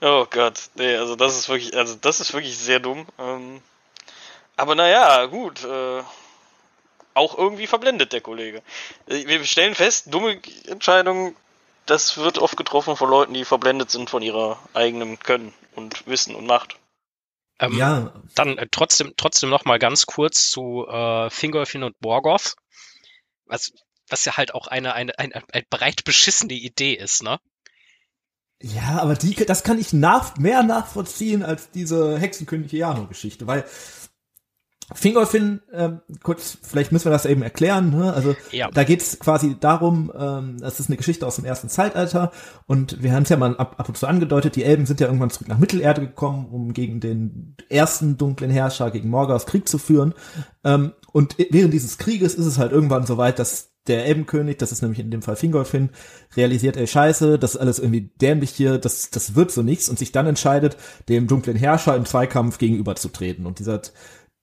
Speaker 5: Oh Gott, nee, also das ist wirklich, also das ist wirklich sehr dumm. Ähm, aber naja, gut, äh, auch irgendwie verblendet der Kollege. Äh, Wir stellen fest, dumme Entscheidungen, das wird oft getroffen von Leuten, die verblendet sind von ihrer eigenen Können und Wissen und Macht.
Speaker 2: Ähm,
Speaker 3: ja,
Speaker 2: Dann äh, trotzdem, trotzdem noch mal ganz kurz zu äh, Fingolfin und Morgoth, was, was ja halt auch eine, eine, eine, eine breit beschissene Idee ist, ne?
Speaker 3: Ja, aber die, das kann ich nach, mehr nachvollziehen als diese Hexenkönig-Jano-Geschichte, weil Fingolfin, ähm, kurz, vielleicht müssen wir das eben erklären, ne? also
Speaker 2: Ja.
Speaker 3: da geht's quasi darum, ähm, das ist eine Geschichte aus dem ersten Zeitalter und wir haben es ja mal ab, ab und zu angedeutet, die Elben sind ja irgendwann zurück nach Mittelerde gekommen, um gegen den ersten dunklen Herrscher, gegen Morgoth Krieg zu führen ähm, und während dieses Krieges ist es halt irgendwann soweit, dass der Elbenkönig, das ist nämlich in dem Fall Fingolfin, realisiert, ey, scheiße, das ist alles irgendwie dämlich hier, das, das wird so nichts und sich dann entscheidet, dem dunklen Herrscher im Zweikampf gegenüberzutreten. Und dieser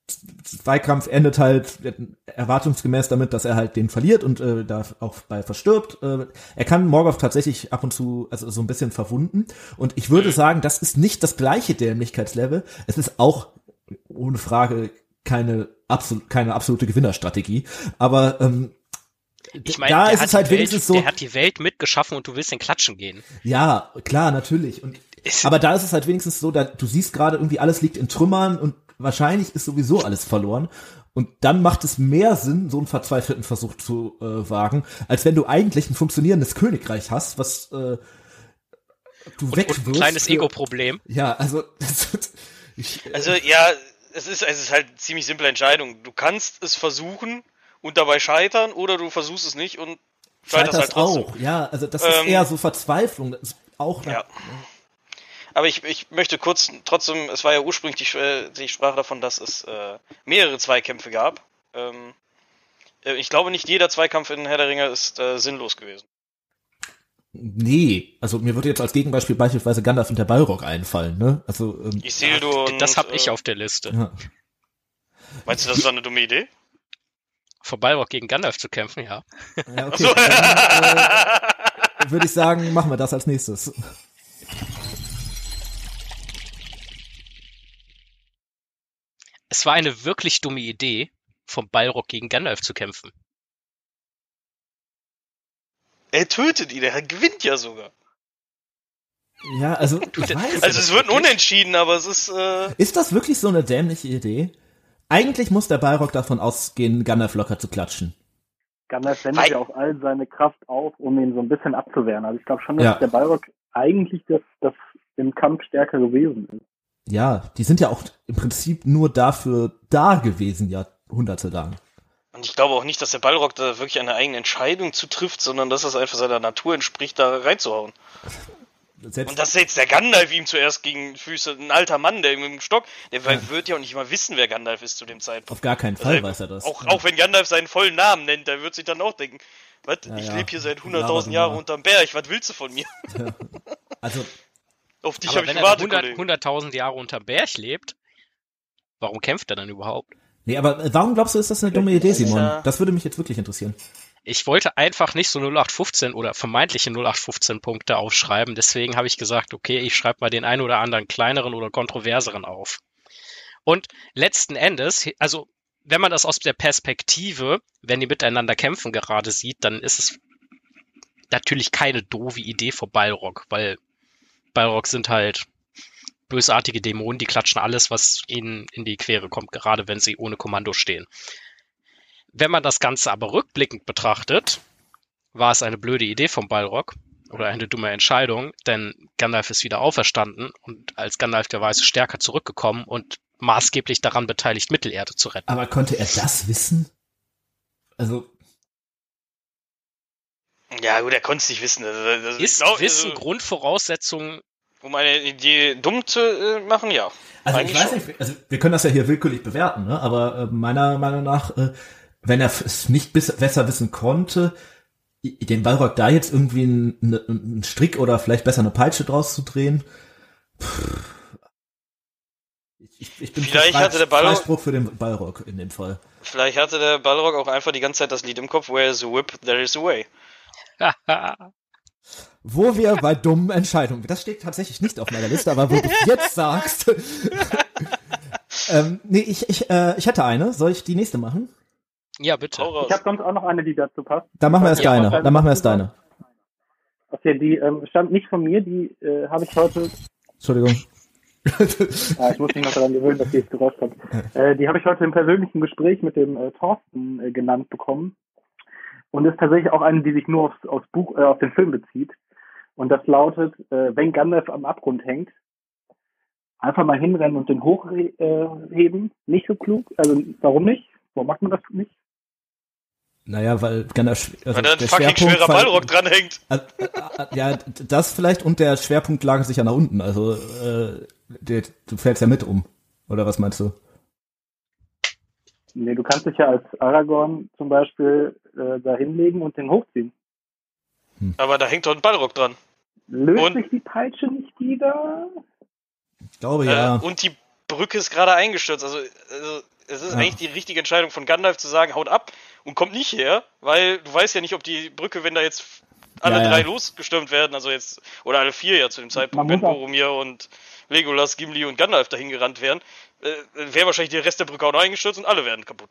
Speaker 3: Zweikampf endet halt erwartungsgemäß damit, dass er halt den verliert und äh, da auch bei verstirbt. Äh, er kann Morgoth tatsächlich ab und zu also so ein bisschen verwunden. Und ich würde sagen, das ist nicht das gleiche Dämlichkeitslevel. Es ist auch ohne Frage keine absolut keine absolute Gewinnerstrategie. Aber ähm,
Speaker 2: Ich meine,
Speaker 3: da ist
Speaker 2: hat
Speaker 3: es halt
Speaker 2: die Welt,
Speaker 3: wenigstens so.
Speaker 2: der hat die Welt mitgeschaffen und du willst den Klatschen gehen.
Speaker 3: Ja, klar, natürlich. Und aber da ist es halt wenigstens so, da du siehst gerade irgendwie alles liegt in Trümmern und wahrscheinlich ist sowieso alles verloren. Und dann macht es mehr Sinn, so einen verzweifelten Versuch zu äh, wagen, als wenn du eigentlich ein funktionierendes Königreich hast, was äh, du
Speaker 2: Und,
Speaker 3: wegwirfst.
Speaker 2: und ein kleines Ego-Problem.
Speaker 3: Ja, also ich,
Speaker 5: Also ja, es ist, es ist halt eine ziemlich simple Entscheidung. Du kannst es versuchen und dabei scheitern oder du versuchst es nicht und scheiterst halt
Speaker 3: scheiterst
Speaker 5: trotzdem.
Speaker 3: auch. Ja, also das ist
Speaker 5: Ähm,
Speaker 3: eher so Verzweiflung. Das ist auch
Speaker 5: Ja. Aber ich, ich möchte kurz trotzdem, es war ja ursprünglich die, die Sprache davon, dass es äh, mehrere Zweikämpfe gab. Ähm, äh, ich glaube, nicht jeder Zweikampf in Herr der Ringe ist äh, sinnlos gewesen.
Speaker 3: Nee, also mir würde jetzt als Gegenbeispiel beispielsweise Gandalf und der Balrog einfallen, ne? Also ähm,
Speaker 5: Isildur und,
Speaker 2: das habe ich
Speaker 5: äh,
Speaker 2: auf der Liste.
Speaker 3: ja.
Speaker 5: Meinst du, das war eine dumme Idee?
Speaker 2: vor Balrog gegen Gandalf zu kämpfen, ja.
Speaker 3: ja okay. So. Dann, äh, würde ich sagen, machen wir das als nächstes.
Speaker 2: Es war eine wirklich dumme Idee, vom Balrog gegen Gandalf zu kämpfen.
Speaker 5: Er tötet ihn, er gewinnt ja sogar.
Speaker 3: Ja, also.
Speaker 5: also es wird Unentschieden, aber es ist. Äh
Speaker 3: ist das wirklich so eine dämliche Idee? Eigentlich muss der Balrog davon ausgehen, Gandalf locker zu klatschen.
Speaker 4: Gandalf wendet ja auch all seine Kraft auf, um ihn so ein bisschen abzuwehren. Also ich glaube schon, dass
Speaker 3: Ja.
Speaker 4: der Balrog eigentlich das, das im Kampf stärker gewesen ist.
Speaker 3: Ja, die sind ja auch im Prinzip nur dafür da gewesen, Jahrhunderte lang.
Speaker 5: und ich glaube auch nicht, dass der Ballrock da wirklich eine eigene Entscheidung zu trifft, sondern dass es einfach seiner Natur entspricht, da reinzuhauen.
Speaker 3: Selbst,
Speaker 5: Und dass jetzt der Gandalf ihm zuerst gegen Füße, ein alter Mann, der mit dem Stock, der wird ja auch nicht mal wissen, wer Gandalf ist zu dem Zeitpunkt.
Speaker 3: auf gar keinen
Speaker 5: Also
Speaker 3: Fall weiß er das.
Speaker 5: Auch,
Speaker 3: Ja.
Speaker 5: auch wenn Gandalf seinen vollen Namen nennt, der wird sich dann auch denken, was,
Speaker 3: Ja,
Speaker 5: ich
Speaker 3: ja.
Speaker 5: lebe hier seit
Speaker 3: Laber
Speaker 5: 100.000
Speaker 3: du
Speaker 5: Jahren unterm Berg, was willst du von mir?
Speaker 3: Also,
Speaker 5: Auf dich habe ich
Speaker 2: wenn er
Speaker 5: gewartet,
Speaker 2: 100
Speaker 5: Kollege.
Speaker 2: 100.000 Jahre unterm Berg lebt, warum kämpft er dann überhaupt?
Speaker 3: nee, aber äh, warum glaubst du, ist das eine dumme Idee, Simon?
Speaker 5: Ja.
Speaker 3: Das würde mich jetzt wirklich interessieren.
Speaker 2: Ich wollte einfach nicht so 0815 oder vermeintliche 0815 Punkte aufschreiben, deswegen habe ich gesagt, okay, ich schreibe mal den einen oder anderen kleineren oder kontroverseren auf. Und letzten Endes, also wenn man das aus der Perspektive, wenn die miteinander kämpfen gerade sieht, dann ist es natürlich keine doofe Idee vor Balrog, weil Balrog sind halt bösartige Dämonen, die klatschen alles, was ihnen in die Quere kommt, gerade wenn sie ohne Kommando stehen. Wenn man das Ganze aber rückblickend betrachtet, war es eine blöde Idee vom Balrog oder eine dumme Entscheidung, denn Gandalf ist wieder auferstanden und als Gandalf der Weiße stärker zurückgekommen und maßgeblich daran beteiligt, Mittelerde zu retten.
Speaker 3: Aber konnte er das wissen? Also,
Speaker 5: Ja gut, er konnte es nicht wissen. Also, also,
Speaker 2: Ist
Speaker 5: glaub,
Speaker 2: Wissen
Speaker 5: also,
Speaker 2: Grundvoraussetzung?
Speaker 5: um eine Idee dumm zu äh, machen, ja.
Speaker 3: also
Speaker 5: Eigentlich
Speaker 3: ich weiß
Speaker 5: schon.
Speaker 3: nicht, also wir können das ja hier willkürlich bewerten, ne? aber äh, meiner Meinung nach, äh, wenn er es nicht besser wissen konnte, den Balrog da jetzt irgendwie einen, einen Strick oder vielleicht besser eine Peitsche draus zu drehen, ich, ich bin
Speaker 5: Vielleicht hatte der Balrog-
Speaker 3: Freispruch für den Balrog in dem Fall.
Speaker 5: Vielleicht hatte der Balrog auch einfach die ganze Zeit das Lied im Kopf, Where is a whip, there is a way.
Speaker 3: Wo wir bei dummen Entscheidungen, das steht tatsächlich nicht auf meiner Liste, aber wo du jetzt sagst. ähm, nee, ich, ich, äh, ich hätte eine. Soll ich die nächste machen?
Speaker 2: Ja, bitte.
Speaker 4: Ich habe sonst auch noch eine, die dazu passt.
Speaker 3: Dann machen wir erst
Speaker 2: Ja,
Speaker 3: deine. Dann machen wir erst deine.
Speaker 4: Okay, die ähm, stammt nicht von mir, die äh, habe ich heute,
Speaker 3: Entschuldigung.
Speaker 4: ah, ich muss mich noch daran gewöhnen, dass dieses Geräusch kommt. Äh, die habe ich heute im persönlichen Gespräch mit dem äh, Thorsten äh, genannt bekommen. Und ist tatsächlich auch eine, die sich nur aufs, aufs Buch, äh, auf den Film bezieht. Und das lautet, äh, wenn Gandalf am Abgrund hängt, einfach mal hinrennen und den hochheben. Nicht so klug. Also warum nicht? Warum macht man das nicht?
Speaker 3: Naja, weil Gandalf, also
Speaker 5: Weil da ein
Speaker 3: der
Speaker 5: fucking
Speaker 3: Schwerpunkt
Speaker 5: schwerer Ballrock dranhängt.
Speaker 3: Äh, äh, ja, das vielleicht und der Schwerpunkt lagert sich ja nach unten. Also äh, der, du fällst ja mit um. Oder was meinst du?
Speaker 4: Nee, du kannst dich ja als Aragorn zum Beispiel äh, da hinlegen und den hochziehen.
Speaker 5: Aber da hängt doch ein Ballrock dran.
Speaker 4: Löst
Speaker 5: Und-
Speaker 4: sich die Peitsche nicht wieder?
Speaker 3: Ich glaube ja.
Speaker 5: Äh, und die Brücke ist gerade eingestürzt. Also, also es ist
Speaker 3: Ja.
Speaker 5: eigentlich die richtige Entscheidung von Gandalf zu sagen, haut ab und kommt nicht her, weil du weißt ja nicht, ob die Brücke, wenn da jetzt alle
Speaker 3: Ja, ja.
Speaker 5: drei losgestürmt werden, also jetzt, oder alle vier ja zu dem Zeitpunkt, wenn Boromir und Legolas, Gimli und Gandalf dahin gerannt wären, äh, wäre wahrscheinlich der Rest der Brücke auch noch eingestürzt und alle wären kaputt.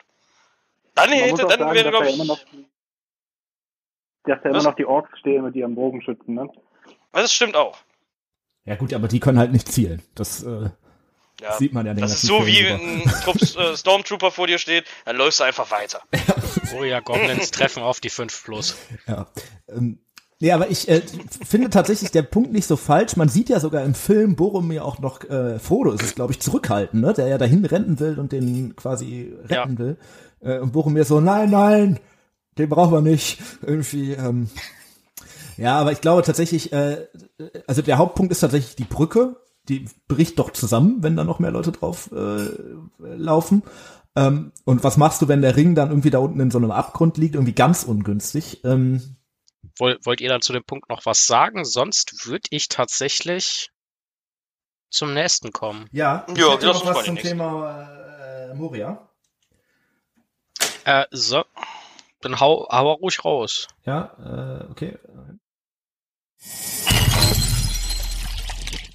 Speaker 5: Dann
Speaker 4: Man
Speaker 5: hätte, dann
Speaker 4: sagen,
Speaker 5: wäre, glaube ich,
Speaker 4: noch, dass da immer
Speaker 5: Was?
Speaker 4: noch die Orks stehen mit ihren Bogenschützen, ne?
Speaker 5: das stimmt auch.
Speaker 3: ja gut, aber die können halt nicht zielen. Das äh,
Speaker 5: Ja.
Speaker 3: sieht man ja
Speaker 5: Das ist so
Speaker 3: Film
Speaker 5: wie ein Trupp äh, Stormtrooper vor dir steht, dann läufst du einfach weiter.
Speaker 2: Oh ja, Goblins treffen auf die 5 plus.
Speaker 3: Ja. Ähm, nee, aber ich äh, finde tatsächlich der Punkt nicht so falsch. Man sieht ja sogar im Film Boromir auch noch, äh, Frodo ist es, glaube ich, zurückhalten, ne? der ja dahin rennen will und den quasi retten
Speaker 2: Ja.
Speaker 3: will. Äh, und Boromir so, nein, nein, den brauchen wir nicht. Irgendwie, ähm, ja, aber ich glaube tatsächlich, äh, also der Hauptpunkt ist tatsächlich die Brücke. Die bricht doch zusammen, wenn da noch mehr Leute drauf äh, laufen. Ähm, und was machst du, wenn der Ring dann irgendwie da unten in so einem Abgrund liegt? Irgendwie ganz ungünstig. Ähm,
Speaker 2: Woll, wollt ihr dann zu dem Punkt noch was sagen? Sonst würde ich tatsächlich zum nächsten kommen.
Speaker 3: Ja, ich
Speaker 5: Ja,
Speaker 3: hätte noch was zum
Speaker 5: nächste.
Speaker 3: Thema äh, Moria.
Speaker 2: Äh, so. Dann hau, hau ruhig raus.
Speaker 3: Ja, äh, okay.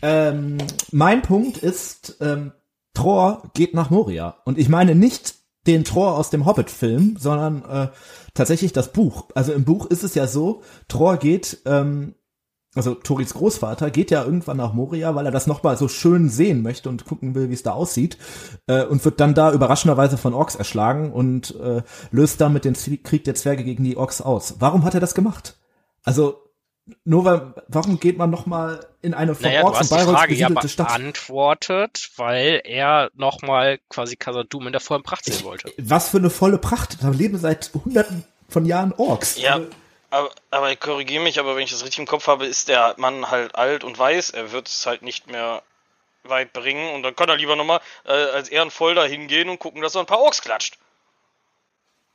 Speaker 3: Ähm, mein Punkt ist, ähm, Thor geht nach Moria. Und ich meine nicht den Thor aus dem Hobbit-Film, sondern äh, tatsächlich das Buch. Also im Buch ist es ja so, Thor geht, ähm, also Toris Großvater geht ja irgendwann nach Moria, weil er das nochmal so schön sehen möchte und gucken will, wie es da aussieht, äh, und wird dann da überraschenderweise von Orks erschlagen und äh, löst damit den Krieg der Zwerge gegen die Orks aus. Warum hat er das gemacht? Also nur weil, warum geht man nochmal in eine von
Speaker 2: Naja, du
Speaker 3: Orks und
Speaker 2: hast die
Speaker 3: Balrogs
Speaker 2: Frage ja
Speaker 3: besiedelte Stadt?
Speaker 2: beantwortet, weil er nochmal quasi Khazad-dûm in der vollen Pracht sehen wollte.
Speaker 3: Was für eine volle Pracht. Da leben seit hunderten von Jahren Orks.
Speaker 5: Ja, aber, aber ich korrigiere mich, aber wenn ich das richtig im Kopf habe, ist der Mann halt alt und weiß, er wird es halt nicht mehr weit bringen und dann kann er lieber nochmal äh, als ehrenvoll da hingehen und gucken, dass er ein paar Orks klatscht.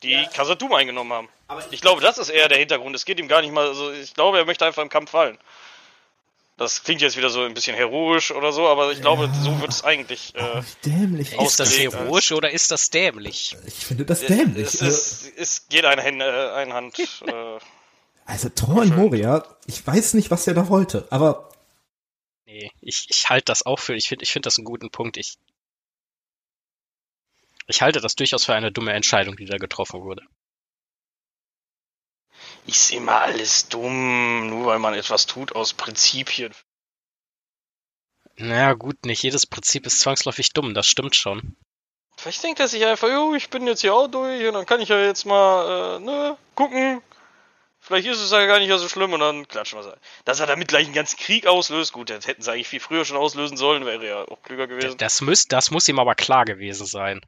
Speaker 5: Die ja. Khazad-dûm eingenommen haben. ich glaube, das ist eher der Hintergrund. Es geht ihm gar nicht mal, also ich glaube, er möchte einfach im Kampf fallen. Das klingt jetzt wieder so ein bisschen heroisch oder so, aber ich glaube,
Speaker 3: Ja.
Speaker 5: so wird es eigentlich äh,
Speaker 3: Dämlich.
Speaker 2: Ist das heroisch oder ist das dämlich?
Speaker 3: Ich finde das dämlich.
Speaker 5: Es,
Speaker 3: Also-
Speaker 5: ist, es geht eine, Hände, äh, eine Hand. Äh,
Speaker 3: Also Thor in Moria, ich weiß nicht, was er da wollte, aber
Speaker 2: Nee, ich, ich halte das auch für, ich finde ich finde das einen guten Punkt. Ich, ich halte das durchaus für eine dumme Entscheidung, die da getroffen wurde.
Speaker 5: ist immer alles dumm, nur weil man etwas tut aus Prinzipien.
Speaker 2: Naja, gut, nicht jedes Prinzip ist zwangsläufig dumm, das stimmt schon.
Speaker 5: Vielleicht denkt er sich einfach, jo, ich bin jetzt hier auch durch und dann kann ich ja jetzt mal, äh, ne, gucken. Vielleicht ist es ja gar nicht so schlimm und dann klatschen wir es. Dass er damit gleich einen ganzen Krieg auslöst, gut, das hätten sie eigentlich viel früher schon auslösen sollen, wäre ja auch klüger gewesen.
Speaker 2: Das muss, das muss ihm aber klar gewesen sein,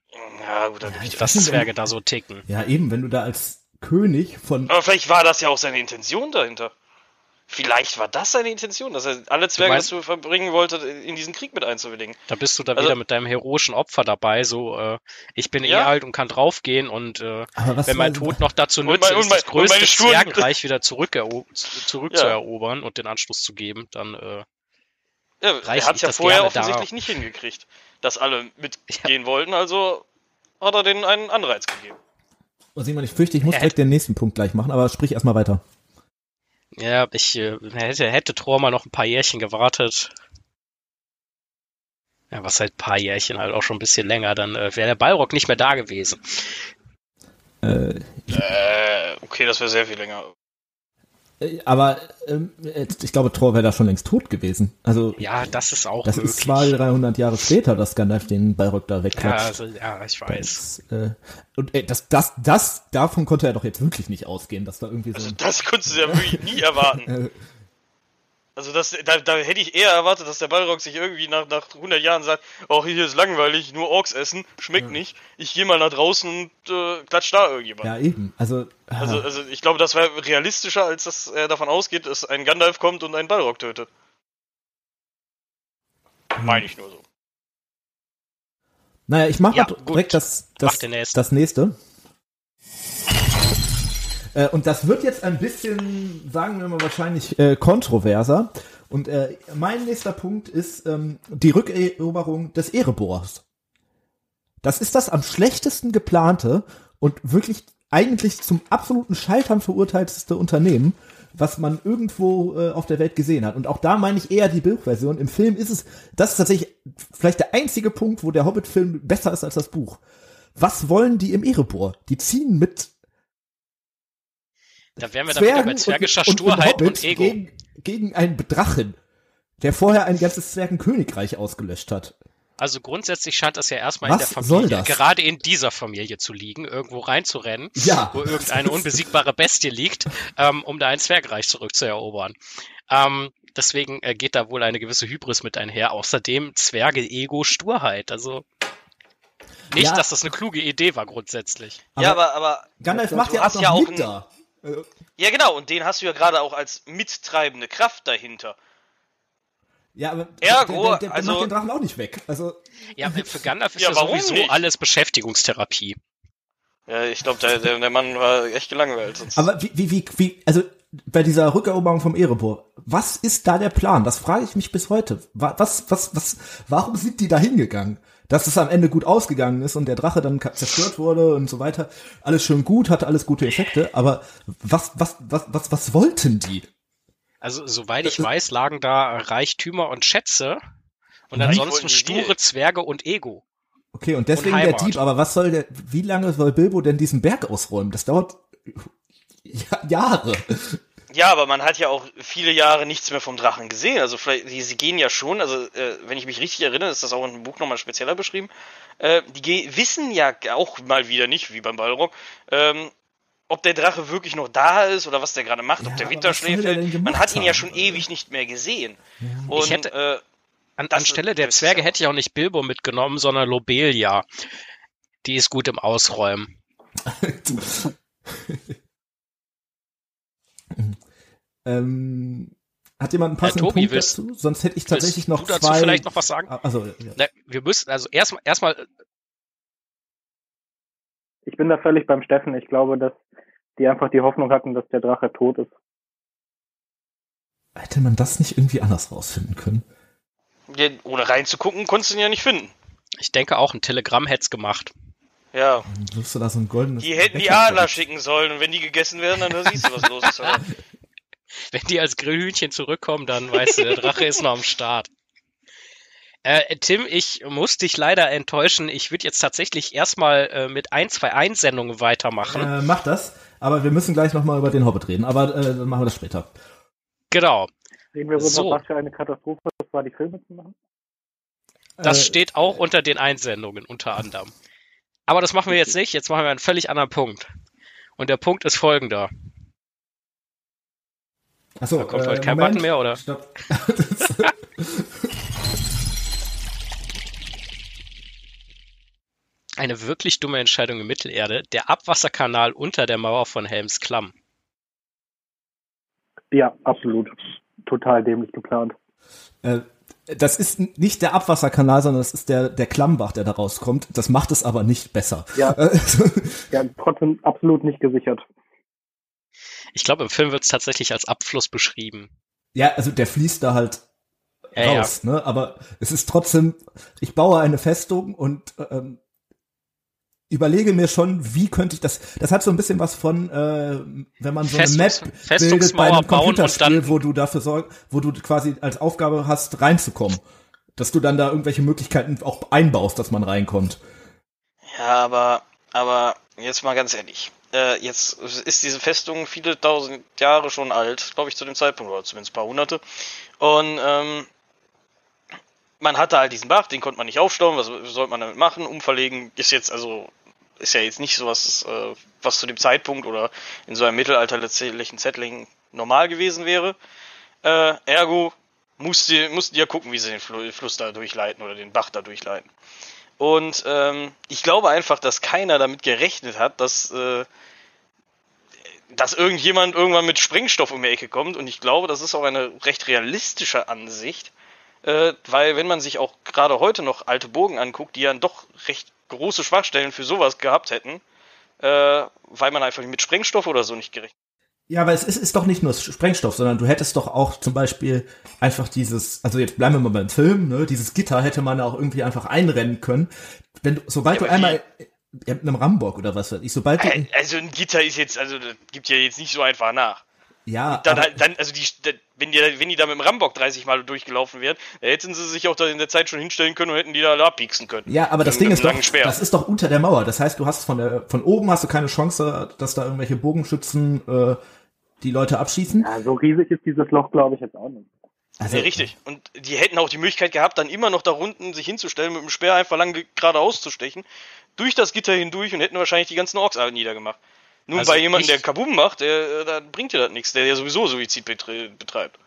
Speaker 5: Ja, gut, dann
Speaker 3: Ja,
Speaker 5: ich
Speaker 3: nicht,
Speaker 2: Zwerge da so ticken.
Speaker 3: ja eben, wenn du da als König von
Speaker 5: Aber vielleicht war das ja auch seine Intention dahinter. Vielleicht war das seine Intention, dass er alle Zwerge
Speaker 2: meinst-
Speaker 5: dazu verbringen wollte, in diesen Krieg mit einzuwilligen.
Speaker 2: Da bist du da
Speaker 5: Also-
Speaker 2: wieder mit deinem heroischen Opfer dabei, so, äh, ich bin eh
Speaker 5: Ja.
Speaker 2: alt und kann draufgehen und äh, wenn mein Tod noch dazu nützt,
Speaker 5: mein-
Speaker 2: ist das
Speaker 5: mein-
Speaker 2: größte Zwergenreich wieder zurückero
Speaker 5: Ja.
Speaker 2: zurückzuerobern und den Anschluss zu geben, dann äh,
Speaker 5: Ja,
Speaker 2: Reicht
Speaker 5: er hat
Speaker 2: ich
Speaker 5: ja vorher offensichtlich nicht hingekriegt, dass alle mitgehen wollten, also hat er denen einen Anreiz gegeben.
Speaker 3: Oh, Simon, ich fürchte, ich muss direkt den nächsten Punkt gleich machen, aber sprich erstmal weiter.
Speaker 2: Ja, ich äh, hätte, hätte Thor mal noch ein paar Jährchen gewartet. Ja, was halt ein paar Jährchen, halt auch schon ein bisschen länger, dann äh, wäre der Balrog nicht mehr da gewesen.
Speaker 3: Äh,
Speaker 5: Äh, okay, das wäre sehr viel länger.
Speaker 3: Äh, aber ähm, äh, ich glaube, Thor wäre da schon längst tot gewesen. Also
Speaker 2: Ja, das ist auch
Speaker 3: das
Speaker 2: möglich.
Speaker 3: ist 200, 300 Jahre später, dass Gandalf den Balrog da
Speaker 2: ja,
Speaker 3: wegklatscht.
Speaker 2: also, ja, ich weiß.
Speaker 3: Das, äh, und äh, das, das, das, davon konnte er doch jetzt wirklich nicht ausgehen, dass da irgendwie so
Speaker 5: Also
Speaker 3: ein,
Speaker 5: das konntest du ja wirklich nie erwarten. Also das, da, da hätte ich eher erwartet, dass der Balrog sich irgendwie nach, nach 100 Jahren sagt, oh, hier ist langweilig, nur Orks essen, schmeckt nicht. Ich gehe mal nach draußen und äh, klatsch da irgendjemand.
Speaker 3: ja eben, also, ah,
Speaker 5: Also, also ich glaube, das wäre realistischer, als dass er davon ausgeht, dass ein Gandalf kommt und einen Balrog tötet. Meine ich nur so.
Speaker 3: naja, ich mache
Speaker 2: Ja,
Speaker 3: direkt das, das, das nächste. Äh, und das wird jetzt ein bisschen, sagen wir mal wahrscheinlich, äh, kontroverser. Und äh, mein nächster Punkt ist ähm, die Rückeroberung des Erebors. Das ist das am schlechtesten geplante und wirklich eigentlich zum absoluten Scheitern verurteilteste Unternehmen, was man irgendwo äh, auf der Welt gesehen hat. Und auch da meine ich eher die Buchversion. Im Film ist es, das ist tatsächlich vielleicht der einzige Punkt, wo der Hobbit-Film besser ist als das Buch. Was wollen die im Erebor? Die ziehen mit
Speaker 2: Da wären wir dann wieder bei zwergischer
Speaker 3: und,
Speaker 2: Sturheit
Speaker 3: und,
Speaker 2: und, Ego.
Speaker 3: Gegen, gegen einen Drachen, der vorher ein ganzes Zwergenkönigreich ausgelöscht hat.
Speaker 2: Also grundsätzlich scheint das ja erstmal in
Speaker 3: Was
Speaker 2: der
Speaker 3: soll
Speaker 2: Familie, gerade in dieser Familie zu liegen, irgendwo reinzurennen,
Speaker 3: Ja.
Speaker 2: wo irgendeine unbesiegbare Bestie liegt, ähm, um da ein Zwergreich zurückzuerobern. Ähm, deswegen äh, geht da wohl eine gewisse Hybris mit einher. Außerdem Zwerge, Ego, Sturheit. Also nicht,
Speaker 3: Ja.
Speaker 2: dass das eine kluge Idee war grundsätzlich.
Speaker 5: ja, aber, aber
Speaker 3: Gandalf macht ja auch
Speaker 5: ja
Speaker 3: noch
Speaker 5: auch
Speaker 3: mit
Speaker 5: ein-
Speaker 3: da. Äh,
Speaker 5: Ja, genau, und den hast du ja gerade auch als mittreibende Kraft dahinter.
Speaker 3: Ja, aber
Speaker 5: Ergo,
Speaker 3: der, der, der
Speaker 5: also-
Speaker 3: macht den Drachen auch nicht weg. Also
Speaker 2: Ja, für Gandalf ist
Speaker 5: Ja,
Speaker 2: ja, sowieso
Speaker 5: nicht?
Speaker 2: alles Beschäftigungstherapie.
Speaker 5: Ja, ich glaube, der, der, der Mann war echt gelangweilt. Sonst
Speaker 3: Aber wie, wie, wie, wie, also bei dieser Rückeroberung vom Erebor, was ist da der Plan? Das frage ich mich bis heute. Wa- Was, was, was, warum sind die da hingegangen? Dass es am Ende gut ausgegangen ist und der Drache dann zerstört wurde und so weiter. Alles schön gut, hatte alles gute Effekte, aber was, was, was, was, was wollten die?
Speaker 2: Also, soweit ich weiß, lagen da Reichtümer und Schätze Und
Speaker 3: Mhm.
Speaker 2: ansonsten sture Zwerge und Ego.
Speaker 3: Okay, und deswegen
Speaker 2: Und
Speaker 3: der. Dieb, aber was soll der, wie lange soll Bilbo denn diesen Berg ausräumen? Das dauert ja, Jahre.
Speaker 5: Ja, aber man hat ja auch viele Jahre nichts mehr vom Drachen gesehen. Also vielleicht, die, sie gehen ja schon, also äh, wenn ich mich richtig erinnere, ist das auch in dem Buch nochmal spezieller beschrieben. Äh, die wissen ja auch mal wieder nicht, wie beim Balrog, ähm, ob der Drache wirklich noch da ist oder was der gerade macht,
Speaker 3: Ja,
Speaker 5: ob der Winter schläft. Man hat ihn ja schon ewig nicht mehr gesehen. Und
Speaker 2: Ich hätte-
Speaker 5: äh,
Speaker 2: An, anstelle der Zwerge
Speaker 5: ja-
Speaker 2: hätte ich auch nicht Bilbo mitgenommen, sondern Lobelia. Die ist gut im Ausräumen.
Speaker 3: ähm, hat jemand einen passenden
Speaker 2: Tobi,
Speaker 3: Punkt
Speaker 2: willst-
Speaker 3: dazu? Sonst hätte ich tatsächlich noch
Speaker 2: du dazu
Speaker 3: zwei.
Speaker 2: vielleicht noch was sagen?
Speaker 3: Ah, Also, ja.
Speaker 2: Na, wir müssen, also erstmal, erstmal,
Speaker 4: Ich bin da völlig beim Steffen. Ich glaube, dass die einfach die Hoffnung hatten, dass der Drache tot ist.
Speaker 3: hätte man das nicht irgendwie anders rausfinden können?
Speaker 5: ja, ohne reinzugucken, konntest du ihn ja nicht finden.
Speaker 2: ich denke auch, ein Telegramm hätte es gemacht.
Speaker 5: Ja.
Speaker 3: Dann du da so ein goldenes.
Speaker 5: Die hätten die Adler schicken sollen und wenn die gegessen werden, dann siehst du, was los ist.
Speaker 2: Wenn die als Grillhühnchen zurückkommen, dann weißt du, der Drache ist noch am Start. Äh, Tim, ich muss dich leider enttäuschen. Ich würde jetzt tatsächlich erstmal äh, mit ein, zwei Einsendungen weitermachen.
Speaker 3: Äh, mach das, aber wir müssen gleich nochmal über den Hobbit reden, aber äh, dann machen wir das später.
Speaker 2: Genau.
Speaker 4: Reden wir
Speaker 2: So.
Speaker 4: was für eine Katastrophe das war, die Filme zu machen?
Speaker 2: Das
Speaker 3: Äh,
Speaker 2: steht auch unter den Einsendungen, unter anderem. Aber das machen wir jetzt nicht. Jetzt machen wir einen völlig anderen Punkt. Und der Punkt ist folgender.
Speaker 3: Achso,
Speaker 2: Da kommt
Speaker 3: äh,
Speaker 2: heute kein
Speaker 3: Moment.
Speaker 2: Button mehr, oder?
Speaker 3: Stopp.
Speaker 2: Eine wirklich dumme Entscheidung in Mittelerde. Der Abwasserkanal unter der Mauer von Helms Klamm.
Speaker 4: Ja, absolut. Total dämlich geplant.
Speaker 3: Äh, das ist nicht der Abwasserkanal, sondern das ist der, der Klammbach, der da rauskommt. Das macht es aber nicht besser.
Speaker 4: Ja.
Speaker 3: Äh,
Speaker 4: Ja, trotzdem absolut nicht gesichert.
Speaker 2: Ich glaube, im Film wird es tatsächlich als Abfluss beschrieben.
Speaker 3: ja, also der fließt da halt
Speaker 2: Ja, ja.
Speaker 3: raus, ne? Aber es ist trotzdem, ich baue eine Festung und ähm, überlege mir schon, wie könnte ich das. Das hat so ein bisschen was von, äh, wenn man so eine
Speaker 2: Festungs-
Speaker 3: Map bildet bei einem Computerspiel,
Speaker 2: dann-
Speaker 3: wo du dafür sorgst, wo du quasi als Aufgabe hast, reinzukommen. Dass du dann da irgendwelche Möglichkeiten auch einbaust, dass man reinkommt.
Speaker 5: Ja, aber, aber jetzt mal ganz ehrlich. Äh, jetzt ist diese Festung viele tausend Jahre schon alt, glaube ich, zu dem Zeitpunkt, oder zumindest ein paar hunderte. Und ähm, man hatte halt diesen Bach, den konnte man nicht aufstauen, was sollte man damit machen? Umverlegen ist jetzt, also, ist ja jetzt nicht so was, äh, was zu dem Zeitpunkt oder in so einem mittelalterlichen Settling normal gewesen wäre. Äh, ergo musste, mussten die ja gucken, wie sie den Fl Fluss da durchleiten oder den Bach da durchleiten. Und ähm, ich glaube einfach, dass keiner damit gerechnet hat, dass, äh, dass irgendjemand irgendwann mit Sprengstoff um die Ecke kommt. Und ich glaube, das ist auch eine recht realistische Ansicht, äh, weil wenn man sich auch gerade heute noch alte Burgen anguckt, die ja doch recht große Schwachstellen für sowas gehabt hätten, äh, weil man einfach mit Sprengstoff oder so nicht gerechnet
Speaker 3: Ja, aber es ist, ist doch nicht nur Sprengstoff, sondern du hättest doch auch zum Beispiel einfach dieses, also jetzt bleiben wir mal beim Film, ne, dieses Gitter hätte man auch irgendwie einfach einrennen können. Wenn du, sobald
Speaker 5: Ja,
Speaker 3: du einmal ja, mit einem Rambock oder was weiß ich, sobald du,
Speaker 5: Also ein Gitter ist jetzt, also das gibt ja jetzt nicht so einfach nach.
Speaker 3: Ja,
Speaker 5: Dann,
Speaker 3: aber,
Speaker 5: halt, dann also die, da- wenn die, wenn die da mit dem Rambock 30 Mal durchgelaufen wären, da hätten sie sich auch da in der Zeit schon hinstellen können und hätten die da abpieksen können.
Speaker 3: ja, aber das Ding ist doch,
Speaker 5: Schwert.
Speaker 3: das ist doch unter der Mauer. Das heißt, du hast von der, von oben hast du keine Chance, dass da irgendwelche Bogenschützen äh, die Leute abschießen.
Speaker 4: Ja, so riesig ist dieses Loch, glaube ich, jetzt auch nicht.
Speaker 3: Also,
Speaker 5: ja, richtig. Und die hätten auch die Möglichkeit gehabt, dann immer noch da unten sich hinzustellen, mit dem Speer einfach lang ge- geradeaus zu stechen, durch das Gitter hindurch und hätten wahrscheinlich die ganzen Orks alle niedergemacht. Nun
Speaker 2: Also
Speaker 5: bei jemandem, der Kabum macht, der, äh, da bringt dir das nichts, der ja sowieso Suizid betre- betreibt.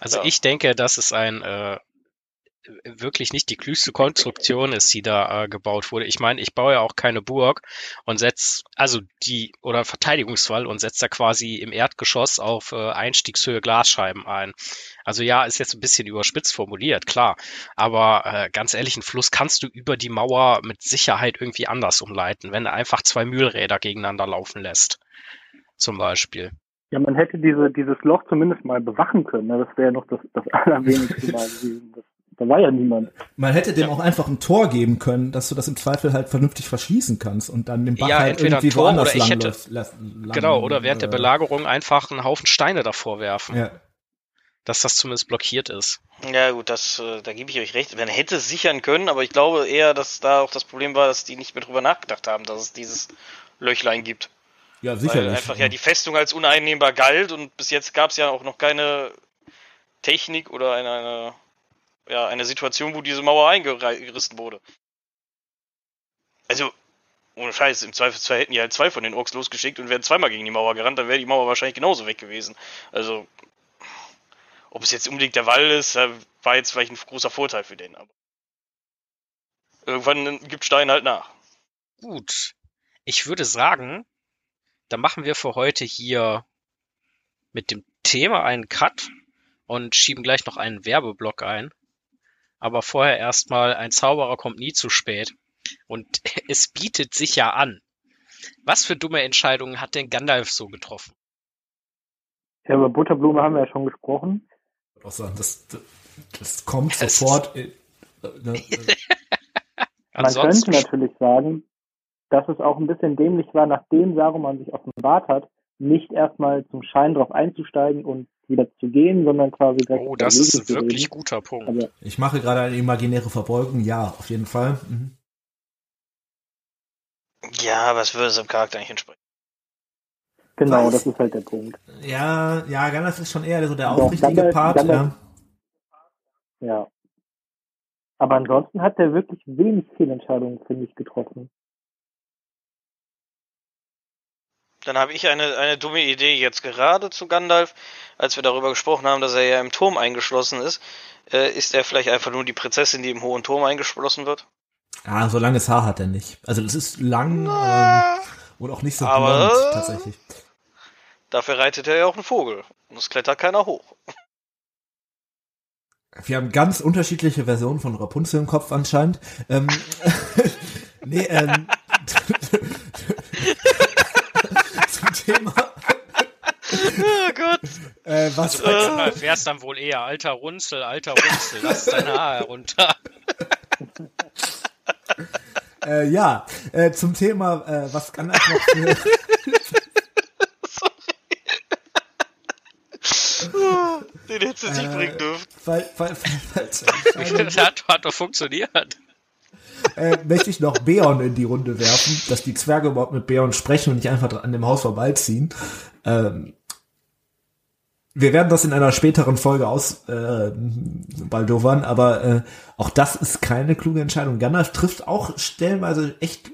Speaker 2: Also
Speaker 5: Ja.
Speaker 2: ich denke, dass es ein äh, wirklich nicht die klügste Konstruktion ist, die da äh, gebaut wurde. Ich meine, ich baue ja auch keine Burg und setz also die oder Verteidigungswall und setze da quasi im Erdgeschoss auf äh, Einstiegshöhe Glasscheiben ein. Also ja, ist jetzt ein bisschen überspitzt formuliert, klar. Aber äh, ganz ehrlich, einen Fluss kannst du über die Mauer mit Sicherheit irgendwie anders umleiten, wenn du einfach zwei Mühlräder gegeneinander laufen lässt. Zum Beispiel.
Speaker 4: Ja, man hätte diese, dieses Loch zumindest mal bewachen können. Ne? Das wäre noch das, das allerwenigste Mal gewesen. Das, da war ja niemand.
Speaker 3: man hätte dem auch einfach ein Tor geben können, dass du das im Zweifel halt vernünftig verschließen kannst und dann den Bach
Speaker 2: Ja,
Speaker 3: halt
Speaker 2: entweder ein
Speaker 3: irgendwie
Speaker 2: Tor
Speaker 3: woanders
Speaker 2: oder ich
Speaker 3: lang
Speaker 2: hätte-
Speaker 3: lang,
Speaker 2: Genau, oder während der
Speaker 3: äh,
Speaker 2: Belagerung einfach einen Haufen Steine davor werfen.
Speaker 3: Ja.
Speaker 2: dass das zumindest blockiert ist.
Speaker 5: Ja gut, das, äh, da gebe ich euch recht. Man hätte es sichern können, aber ich glaube eher, dass da auch das Problem war, dass die nicht mehr drüber nachgedacht haben, dass es dieses Löchlein gibt.
Speaker 3: Ja,
Speaker 5: Weil
Speaker 3: sicherlich.
Speaker 5: einfach ja die Festung als uneinnehmbar galt und bis jetzt gab es ja auch noch keine Technik oder eine, eine, ja, eine Situation, wo diese Mauer eingerissen wurde. Also, ohne Scheiß, im Zweifelsfall hätten die halt zwei von den Orks losgeschickt und wären zweimal gegen die Mauer gerannt, dann wäre die Mauer wahrscheinlich genauso weg gewesen. Also, ob es jetzt unbedingt der Wall ist, äh, war jetzt vielleicht ein großer Vorteil für den, aber irgendwann gibt Stein halt nach.
Speaker 2: Gut. Ich würde sagen, da machen wir für heute hier mit dem Thema einen Cut und schieben gleich noch einen Werbeblock ein. Aber vorher erstmal, ein Zauberer kommt nie zu spät. Und es bietet sich ja an. Was für dumme Entscheidungen hat denn Gandalf so getroffen?
Speaker 4: Ja, über Butterblume haben wir ja schon gesprochen.
Speaker 3: Ich würde auch sagen, das, das, das kommt
Speaker 2: Es
Speaker 3: sofort. äh, ne, äh,
Speaker 4: Man könnte natürlich sagen, dass es auch ein bisschen dämlich war, nachdem Saruman sich offenbart hat, nicht erstmal zum Schein drauf einzusteigen und wieder zu gehen, sondern quasi direkt
Speaker 2: oh, das ist ein wirklich
Speaker 4: reden.
Speaker 2: guter Punkt.
Speaker 4: Aber
Speaker 3: ich mache gerade eine imaginäre Verbeugung. Ja, auf jeden Fall. Mhm.
Speaker 5: Ja, aber es würde seinem Charakter nicht entsprechen.
Speaker 4: genau,
Speaker 3: Was?
Speaker 4: das ist halt der Punkt.
Speaker 3: Ja, ja, Gandalf ist schon eher so der
Speaker 4: Doch,
Speaker 3: aufrichtige
Speaker 4: Gandalf-
Speaker 3: Part.
Speaker 4: Gandalf-
Speaker 3: ja.
Speaker 4: Ja. Aber ansonsten hat er wirklich wenig Fehlentscheidungen, finde ich, getroffen.
Speaker 5: Dann habe ich eine, eine dumme Idee jetzt gerade zu Gandalf, als wir darüber gesprochen haben, dass er ja im Turm eingeschlossen ist. Äh, ist er vielleicht einfach nur die Prinzessin, die im hohen Turm eingeschlossen wird?
Speaker 3: Ah, so langes Haar hat er nicht. Also das ist lang ähm, und auch nicht so blond tatsächlich.
Speaker 5: Dafür reitet er ja auch einen Vogel. Und es klettert keiner hoch.
Speaker 3: Wir haben ganz unterschiedliche Versionen von Rapunzel im Kopf anscheinend. Ähm, nee, ähm, Thema,
Speaker 5: Oh Gott.
Speaker 3: äh, was
Speaker 2: Gandalf wär's dann wohl eher alter Runzel, alter Runzel, lass dein Haar herunter.
Speaker 3: äh, ja, äh, zum Thema, äh, was Gandalf noch für,
Speaker 5: Den hättest du nicht
Speaker 3: Äh,
Speaker 5: bringen dürfen.
Speaker 3: weil, weil, weil,
Speaker 2: das hat, hat doch funktioniert.
Speaker 3: Äh, möchte ich noch Beon in die Runde werfen, dass die Zwerge überhaupt mit Beon sprechen und nicht einfach an dem Haus vorbeiziehen. Ähm, wir werden das in einer späteren Folge aus äh, baldowern, aber äh, auch das ist keine kluge Entscheidung. Gandalf trifft auch stellenweise echt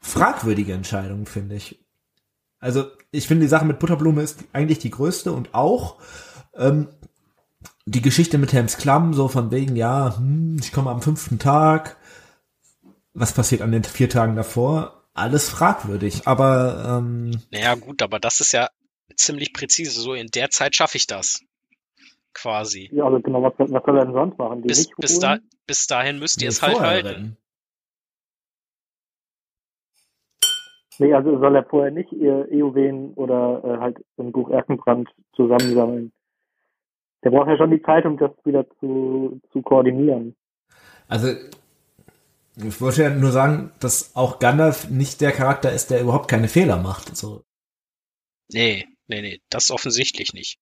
Speaker 3: fragwürdige Entscheidungen, finde ich. Also ich finde, die Sache mit Butterblume ist eigentlich die größte und auch ähm, die Geschichte mit Helms Klamm, so von wegen, ja, hm, ich komme am fünften Tag, was passiert an den vier Tagen davor? Alles fragwürdig, aber ähm,
Speaker 2: Naja, gut, aber das ist ja ziemlich präzise. So in der Zeit schaffe ich das. Quasi.
Speaker 4: Ja, also genau, was, was soll er denn sonst machen? Die
Speaker 2: Bis, bis, da, bis dahin müsst ihr es halt halten.
Speaker 3: retten.
Speaker 4: Nee, also soll er vorher nicht ihr EOWen oder äh, halt im Buch Erkenbrand zusammensammeln. Der braucht ja schon die Zeit, um das wieder zu, zu koordinieren.
Speaker 3: Also ich wollte ja nur sagen, dass auch Gandalf nicht der Charakter ist, der überhaupt keine Fehler macht. Also,
Speaker 2: Nee, nee, nee, das offensichtlich nicht.